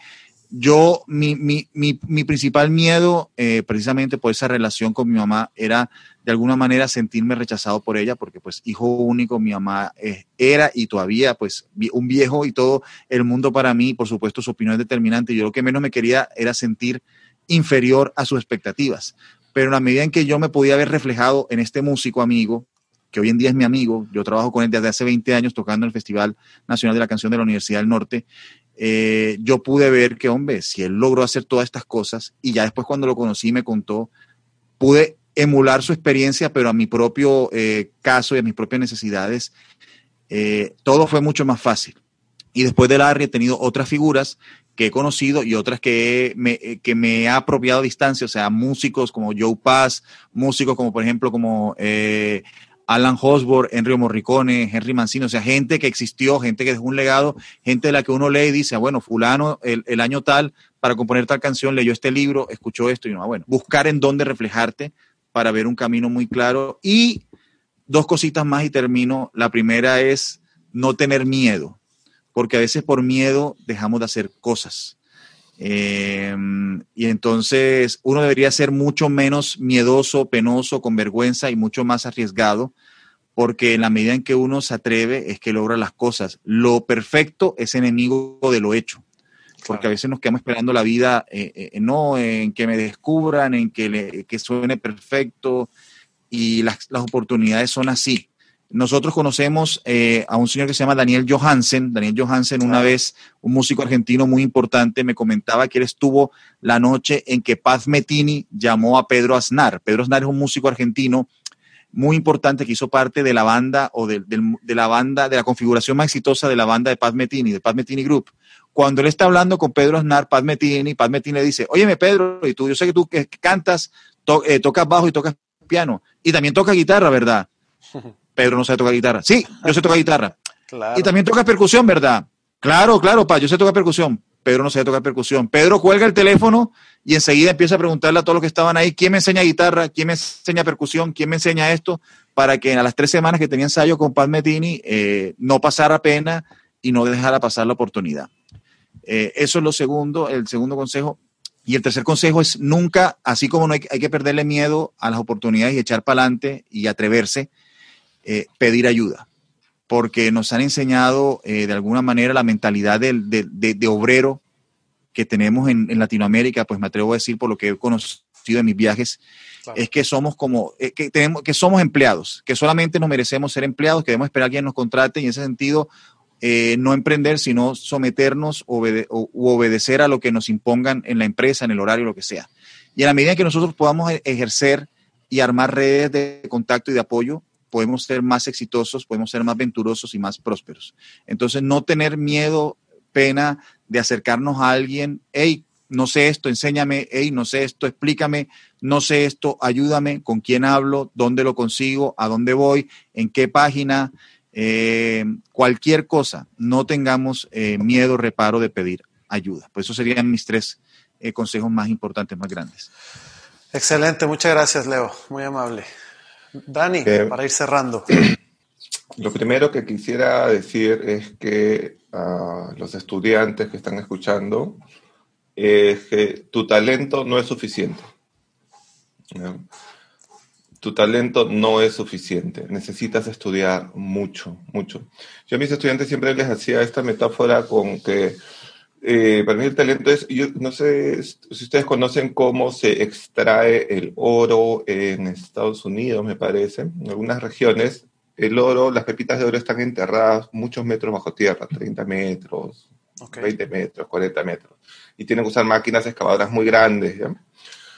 yo, mi, mi, mi, mi principal miedo, eh, precisamente por esa relación con mi mamá, era de alguna manera sentirme rechazado por ella, porque pues hijo único, mi mamá eh, era y todavía pues un viejo y todo el mundo para mí, por supuesto su opinión es determinante, yo lo que menos me quería era sentir inferior a sus expectativas, pero en la medida en que yo me podía haber reflejado en este músico amigo, que hoy en día es mi amigo, yo trabajo con él desde hace 20 años tocando en el Festival Nacional de la Canción de la Universidad del Norte, eh, yo pude ver que, hombre, si él logró hacer todas estas cosas y ya después cuando lo conocí me contó, pude emular su experiencia, pero a mi propio eh, caso y a mis propias necesidades, eh, todo fue mucho más fácil. Y después de Larry he tenido otras figuras que he conocido y otras que me, que me he apropiado a distancia, o sea, músicos como Joe Paz, músicos como por ejemplo como Alan Hosborne, Henry Morricone, Henry Mancini, o sea, gente que existió, gente que dejó un legado, gente de la que uno lee y dice, ah, bueno, fulano, el, año tal, para componer tal canción, leyó este libro, escuchó esto, y no, ah, bueno, buscar en dónde reflejarte para ver un camino muy claro. Y dos cositas más y termino. La primera es no tener miedo, porque a veces por miedo dejamos de hacer cosas. Em, y entonces uno debería ser mucho menos miedoso, penoso, con vergüenza y mucho más arriesgado, porque en la medida en que uno se atreve es que logra las cosas. Lo perfecto es enemigo de lo hecho, porque a veces nos quedamos esperando la vida, eh, eh, no en que me descubran, en que, que suene perfecto, y las, las oportunidades son así. Nosotros conocemos eh, a un señor que se llama Daniel Johansen. Daniel Johansen, una vez, un músico argentino muy importante, me comentaba que él estuvo la noche en que Paz Metini llamó a Pedro Aznar. Pedro Aznar es un músico argentino muy importante que hizo parte de la banda o de, la banda, de la configuración más exitosa de la banda de Pat Metini, de Pat Metini Group. Cuando él está hablando con Pedro Aznar, Pat Metini, Pat Metini le dice, óyeme Pedro, y tú, yo sé que tú que cantas, eh, tocas bajo y tocas piano, y también tocas guitarra, ¿verdad? Pedro no sabe tocar guitarra. Sí, yo sé tocar guitarra. Y también tocas percusión, ¿verdad? Claro, claro, pa, yo sé tocar percusión. Pedro no sabe tocar percusión. Pedro cuelga el teléfono y enseguida empieza a preguntarle a todos los que estaban ahí, ¿quién me enseña guitarra? ¿Quién me enseña percusión? ¿Quién me enseña esto? Para que a las tres semanas que tenía ensayo con Pat Metini eh, no pasara pena y no dejara pasar la oportunidad. Eh, eso es lo segundo, el segundo consejo. Y el tercer consejo es nunca, así como no hay, que perderle miedo a las oportunidades y echar para adelante y atreverse, eh, pedir ayuda porque nos han enseñado eh, de alguna manera la mentalidad de, obrero que tenemos en, Latinoamérica, pues me atrevo a decir por lo que he conocido en mis viajes, es que somos como, eh, que, tenemos, que somos empleados, que solamente nos merecemos ser empleados, que debemos esperar que alguien nos contrate y en ese sentido eh, no emprender, sino someternos o obedecer a lo que nos impongan en la empresa, en el horario, lo que sea. Y a la medida que nosotros podamos e-, ejercer y armar redes de contacto y de apoyo, podemos ser más exitosos, podemos ser más venturosos y más prósperos. Entonces, no tener miedo, pena de acercarnos a alguien, hey, no sé esto, enséñame, hey, no sé esto, explícame, no sé esto, ayúdame, con quién hablo, dónde lo consigo, a dónde voy, en qué página, eh, cualquier cosa, no tengamos eh, miedo, reparo de pedir ayuda. Pues eso serían mis tres eh, consejos más importantes, más grandes. Excelente, muchas gracias, Leo, muy amable. Dani, eh, para ir cerrando. Lo primero que quisiera decir es que a los estudiantes que están escuchando, es que tu talento no es suficiente. Tu talento no es suficiente. Necesitas estudiar mucho, mucho. Yo a mis estudiantes siempre les hacía esta metáfora con que eh, para mí el talento es, yo no sé si ustedes conocen cómo se extrae el oro en Estados Unidos, me parece, en algunas regiones. El oro, las pepitas de oro están enterradas muchos metros bajo tierra, 30 metros, 20 metros, 40 metros. Y tienen que usar máquinas excavadoras muy grandes.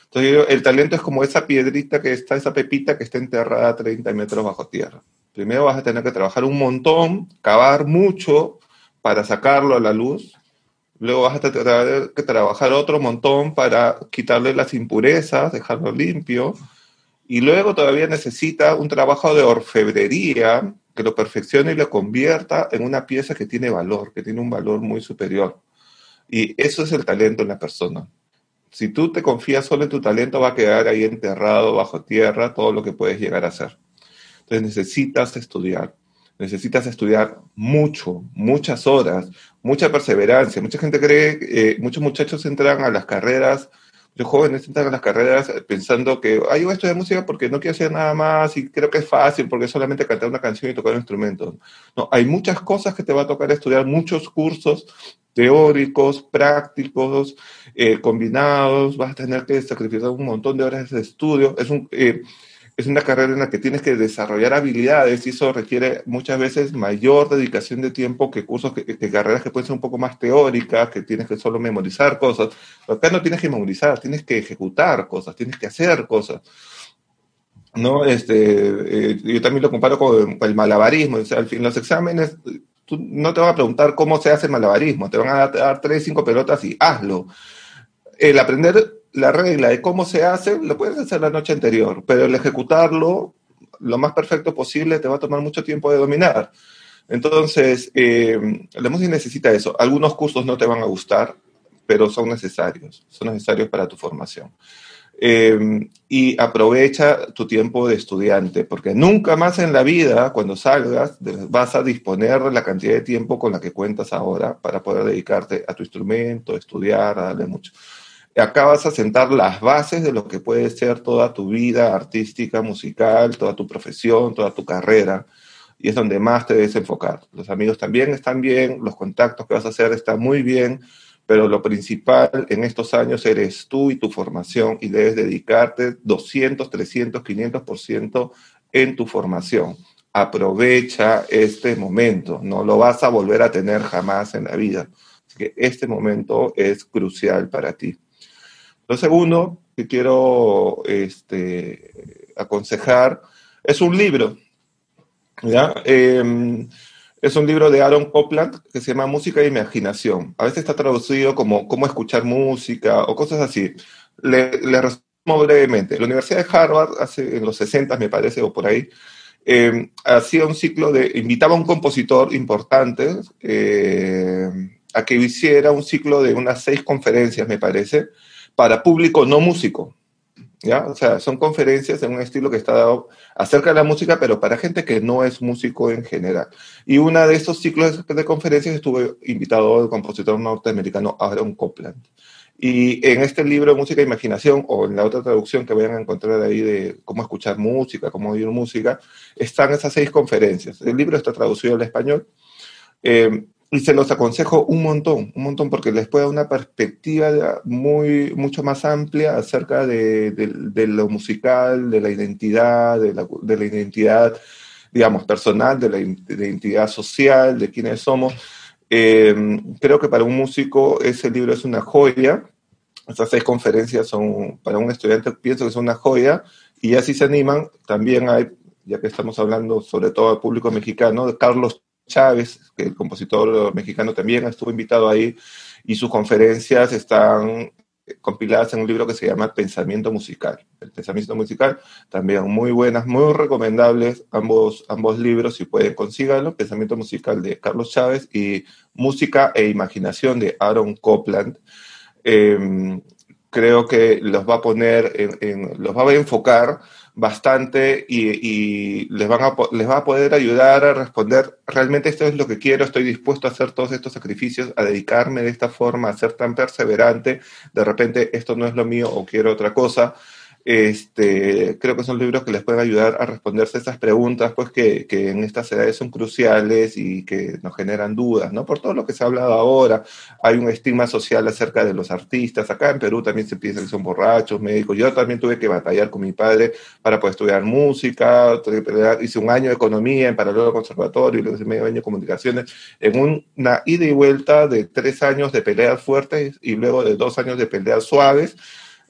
Entonces, el talento es como esa piedrita que está, esa pepita que está enterrada 30 metros bajo tierra. Primero vas a tener que trabajar un montón, cavar mucho para sacarlo a la luz Luego vas a tener que trabajar otro montón para quitarle las impurezas, dejarlo limpio. Y luego todavía necesita un trabajo de orfebrería que lo perfeccione y lo convierta en una pieza que tiene valor, que tiene un valor muy superior. Y eso es el talento en la persona. Si tú te confías solo en tu talento, va a quedar ahí enterrado bajo tierra todo lo que puedes llegar a ser. Entonces necesitas estudiar necesitas estudiar mucho, muchas horas, mucha perseverancia. Mucha gente cree, eh, muchos muchachos entran a las carreras, los jóvenes entran a las carreras pensando que, ay, voy a estudiar música porque no quiero hacer nada más y creo que es fácil porque es solamente cantar una canción y tocar un instrumento. No, hay muchas cosas que te va a tocar estudiar, muchos cursos teóricos, prácticos, eh, combinados, vas a tener que sacrificar un montón de horas de estudio. Es un... Eh, es una carrera en la que tienes que desarrollar habilidades y eso requiere muchas veces mayor dedicación de tiempo que cursos, que, carreras que pueden ser un poco más teóricas, que tienes que solo memorizar cosas. Acá no tienes que memorizar, tienes que ejecutar cosas, tienes que hacer cosas. ¿no? Este, eh, yo también lo comparo con el malabarismo. O sea, al fin, los exámenes, tú no te van a preguntar cómo se hace el malabarismo, te van a dar tres, cinco pelotas y hazlo. El aprender la regla de cómo se hace, lo puedes hacer la noche anterior, pero el ejecutarlo lo más perfecto posible te va a tomar mucho tiempo de dominar. Entonces, eh, la música necesita eso. Algunos cursos no te van a gustar, pero son necesarios, son necesarios para tu formación. Eh, y aprovecha tu tiempo de estudiante, porque nunca más en la vida, cuando salgas, vas a disponer de la cantidad de tiempo con la que cuentas ahora para poder dedicarte a tu instrumento, estudiar, a darle mucho acá vas a sentar las bases de lo que puede ser toda tu vida artística, musical, toda tu profesión, toda tu carrera. Y es donde más te debes enfocar. Los amigos también están bien, los contactos que vas a hacer están muy bien, pero lo principal en estos años eres tú y tu formación y debes dedicarte 200, 300, 500% en tu formación. Aprovecha este momento, no lo vas a volver a tener jamás en la vida. Así que este momento es crucial para ti. Lo segundo que quiero este, aconsejar Es un libro. Em, es un libro de Aaron Copland que se llama Música e Imaginación. A veces está traducido como Cómo escuchar música o cosas así. Le, resumo brevemente. La Universidad de Harvard, hace, en los 60 me parece, o por ahí, em, hacía un ciclo de, invitaba a un compositor importante eh, a que hiciera un ciclo de unas seis conferencias, me parece, para público no músico. ¿ya? O sea, son conferencias en un estilo que está dado acerca de la música, pero para gente que no es músico en general. Y una de estos ciclos de conferencias estuve invitado al compositor norteamericano Aaron Copland. Y en este libro Música e Imaginación, o en la otra traducción que vayan a encontrar ahí de cómo escuchar música, cómo oír música, están esas seis conferencias. El libro está traducido al español. Eh, y se los aconsejo un montón, un montón, porque les puede dar una perspectiva muy, mucho más amplia acerca de, lo musical, de la identidad, de la, de la, identidad, digamos, personal, de la identidad social, de quiénes somos. Em, creo que para un músico ese libro es una joya. Estas seis conferencias son, para un estudiante pienso que son una joya, y así se animan. También hay, ya que estamos hablando sobre todo al público mexicano, de Carlos Chávez, que el compositor mexicano también estuvo invitado ahí, y sus conferencias están compiladas en un libro que se llama Pensamiento Musical. El Pensamiento Musical, también muy buenas, muy recomendables ambos, ambos libros, si pueden consíganlo, Pensamiento Musical de Carlos Chávez y Música e Imaginación de Aaron Copland. Em, creo que los va a poner, en, los va a enfocar bastante y, les, van a, les va a poder ayudar a responder, realmente esto es lo que quiero, estoy dispuesto a hacer todos estos sacrificios, a dedicarme de esta forma, a ser tan perseverante, de repente esto no es lo mío o quiero otra cosa. Este, creo que son libros que les pueden ayudar a responderse esas preguntas, pues que, que, en estas edades son cruciales y que nos generan dudas, ¿no? Por todo lo que se ha hablado ahora, hay un estigma social acerca de los artistas. Acá en Perú también se piensa que son borrachos, médicos. Yo también tuve que batallar con mi padre para poder estudiar música, hice un año de economía en paralelo al conservatorio y luego hice medio año de comunicaciones, en una ida y vuelta de tres años de peleas fuertes y luego de dos años de peleas suaves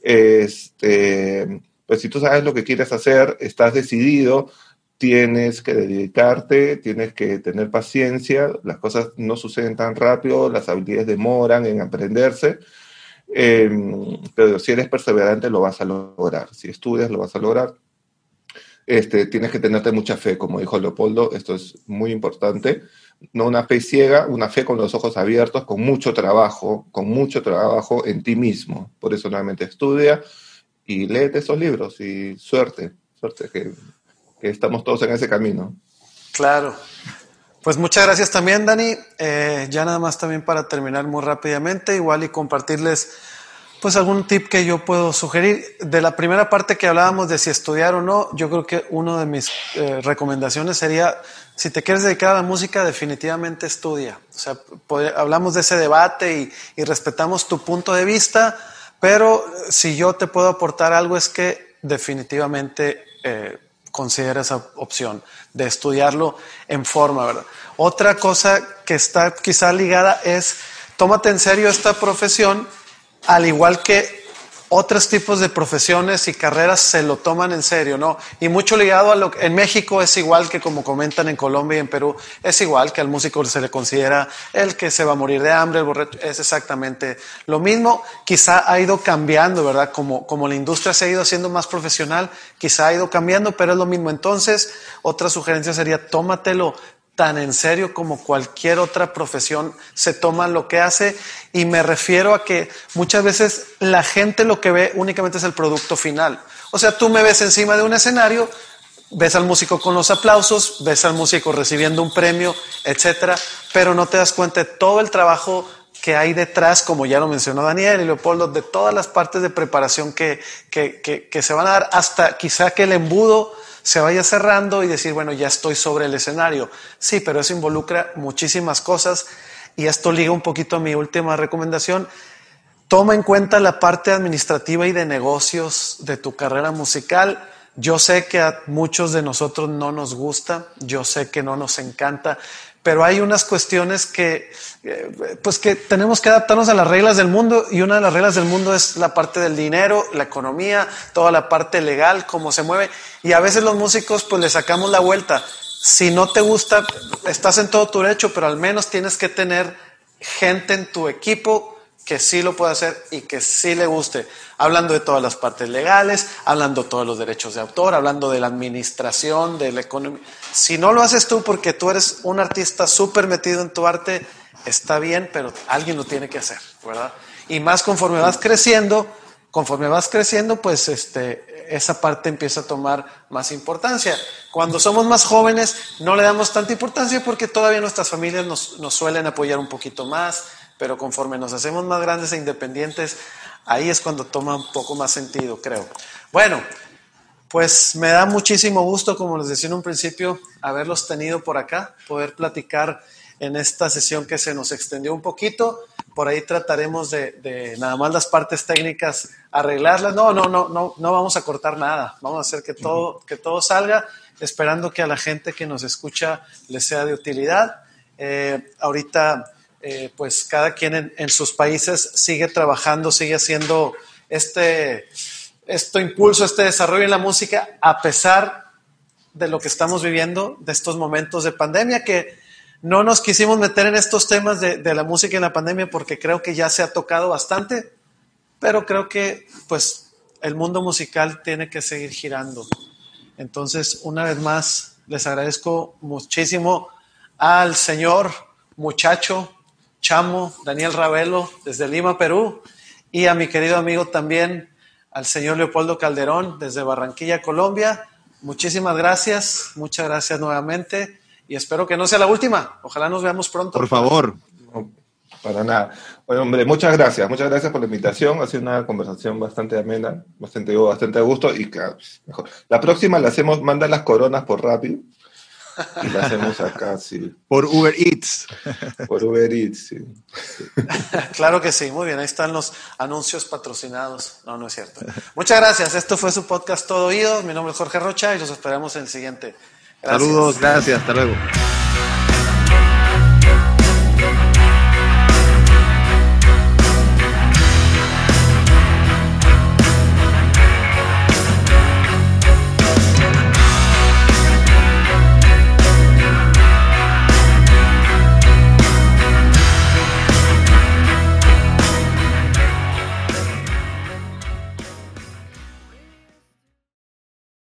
este, pues si tú sabes lo que quieres hacer, estás decidido, tienes que dedicarte, tienes que tener paciencia, las cosas no suceden tan rápido, las habilidades demoran en aprenderse, em, pero si eres perseverante lo vas a lograr, si estudias lo vas a lograr. Este, tienes que tenerte mucha fe, como dijo Leopoldo, esto es muy importante no una fe ciega, una fe con los ojos abiertos, con mucho trabajo, con mucho trabajo en ti mismo. Por eso nuevamente estudia y léete esos libros y suerte, suerte que, estamos todos en ese camino. Claro. Pues muchas gracias también, Dani. Eh, ya nada más también para terminar muy rápidamente, igual y compartirles pues algún tip que yo puedo sugerir. De la primera parte que hablábamos de si estudiar o no, yo creo que una de mis eh, recomendaciones sería, si te quieres dedicar a la música, definitivamente estudia. O sea, hablamos de ese debate y, respetamos tu punto de vista, pero si yo te puedo aportar algo es que definitivamente eh, considera esa opción de estudiarlo en forma, ¿verdad? Otra cosa que está quizá ligada es, tómate en serio esta profesión al igual que otros tipos de profesiones y carreras se lo toman en serio, ¿no? Y mucho ligado a lo que en México es igual que como comentan en Colombia y en Perú, es igual que al músico se le considera el que se va a morir de hambre, el borracho, es exactamente lo mismo. Quizá ha ido cambiando, ¿verdad? Como, como la industria se ha ido haciendo más profesional, quizá ha ido cambiando, pero es lo mismo. Entonces, otra sugerencia sería tómatelo tan en serio como cualquier otra profesión se toma lo que hace y me refiero a que muchas veces la gente lo que ve únicamente es el producto final. O sea, tú me ves encima de un escenario, ves al músico con los aplausos, ves al músico recibiendo un premio, etcétera, pero no te das cuenta de todo el trabajo que hay detrás, como ya lo mencionó Daniel y Leopoldo, de todas las partes de preparación que, que, que, se van a dar, hasta quizá que el embudo se vaya cerrando y decir, bueno, ya estoy sobre el escenario. Sí, pero eso involucra muchísimas cosas y esto liga un poquito a mi última recomendación. Toma en cuenta la parte administrativa y de negocios de tu carrera musical. Yo sé que a muchos de nosotros no nos gusta, yo sé que no nos encanta, pero hay unas cuestiones que, eh, pues que tenemos que adaptarnos a las reglas del mundo y una de las reglas del mundo es la parte del dinero, la economía, toda la parte legal, cómo se mueve y a veces los músicos pues le sacamos la vuelta. Si no te gusta, estás en todo tu derecho, pero al menos tienes que tener gente en tu equipo que sí lo pueda hacer y que sí le guste, hablando de todas las partes legales, hablando de todos los derechos de autor, hablando de la administración, de la economía. Si no lo haces tú porque tú eres un artista súper metido en tu arte, está bien, pero alguien lo tiene que hacer, ¿verdad? Y más conforme vas creciendo, conforme vas creciendo, pues este, esa parte empieza a tomar más importancia. Cuando somos más jóvenes, no le damos tanta importancia porque todavía nuestras familias nos, nos suelen apoyar un poquito más pero conforme nos hacemos más grandes e independientes, ahí es cuando toma un poco más sentido, creo. Bueno, pues me da muchísimo gusto, como les decía en un principio, haberlos tenido por acá, poder platicar en esta sesión que se nos extendió un poquito. Por ahí trataremos de, nada más las partes técnicas arreglarlas. No, no, no, no, no vamos a cortar nada. Vamos a hacer que todo, que todo salga, esperando que a la gente que nos escucha les sea de utilidad. Eh, ahorita eh, pues cada quien en, sus países sigue trabajando, sigue haciendo este, este impulso, este desarrollo en la música, a pesar de lo que estamos viviendo, de estos momentos de pandemia, que no nos quisimos meter en estos temas de, de la música en la pandemia porque creo que ya se ha tocado bastante, pero creo que pues el mundo musical tiene que seguir girando. Entonces, una vez más, les agradezco muchísimo al señor muchacho Chamo, Daniel Ravelo, desde Lima, Perú, y a mi querido amigo también, al señor Leopoldo Calderón, desde Barranquilla, Colombia. Muchísimas gracias, muchas gracias nuevamente, y espero que no sea la última. Ojalá nos veamos pronto. Por favor. para nada. Bueno, hombre, muchas gracias, muchas gracias por la invitación. Ha sido una conversación bastante amena, bastante, bastante a gusto y mejor. La próxima la hacemos, manda las coronas por rápido. Y la hacemos acá, sí. Por Uber Eats. Por Uber Eats, sí. claro que sí, muy bien. Ahí están los anuncios patrocinados. No, no es cierto. Muchas gracias. Esto fue su podcast Todo Oído. Mi nombre es Jorge Rocha y los esperamos en el siguiente. Saludos, gracias. Hasta luego.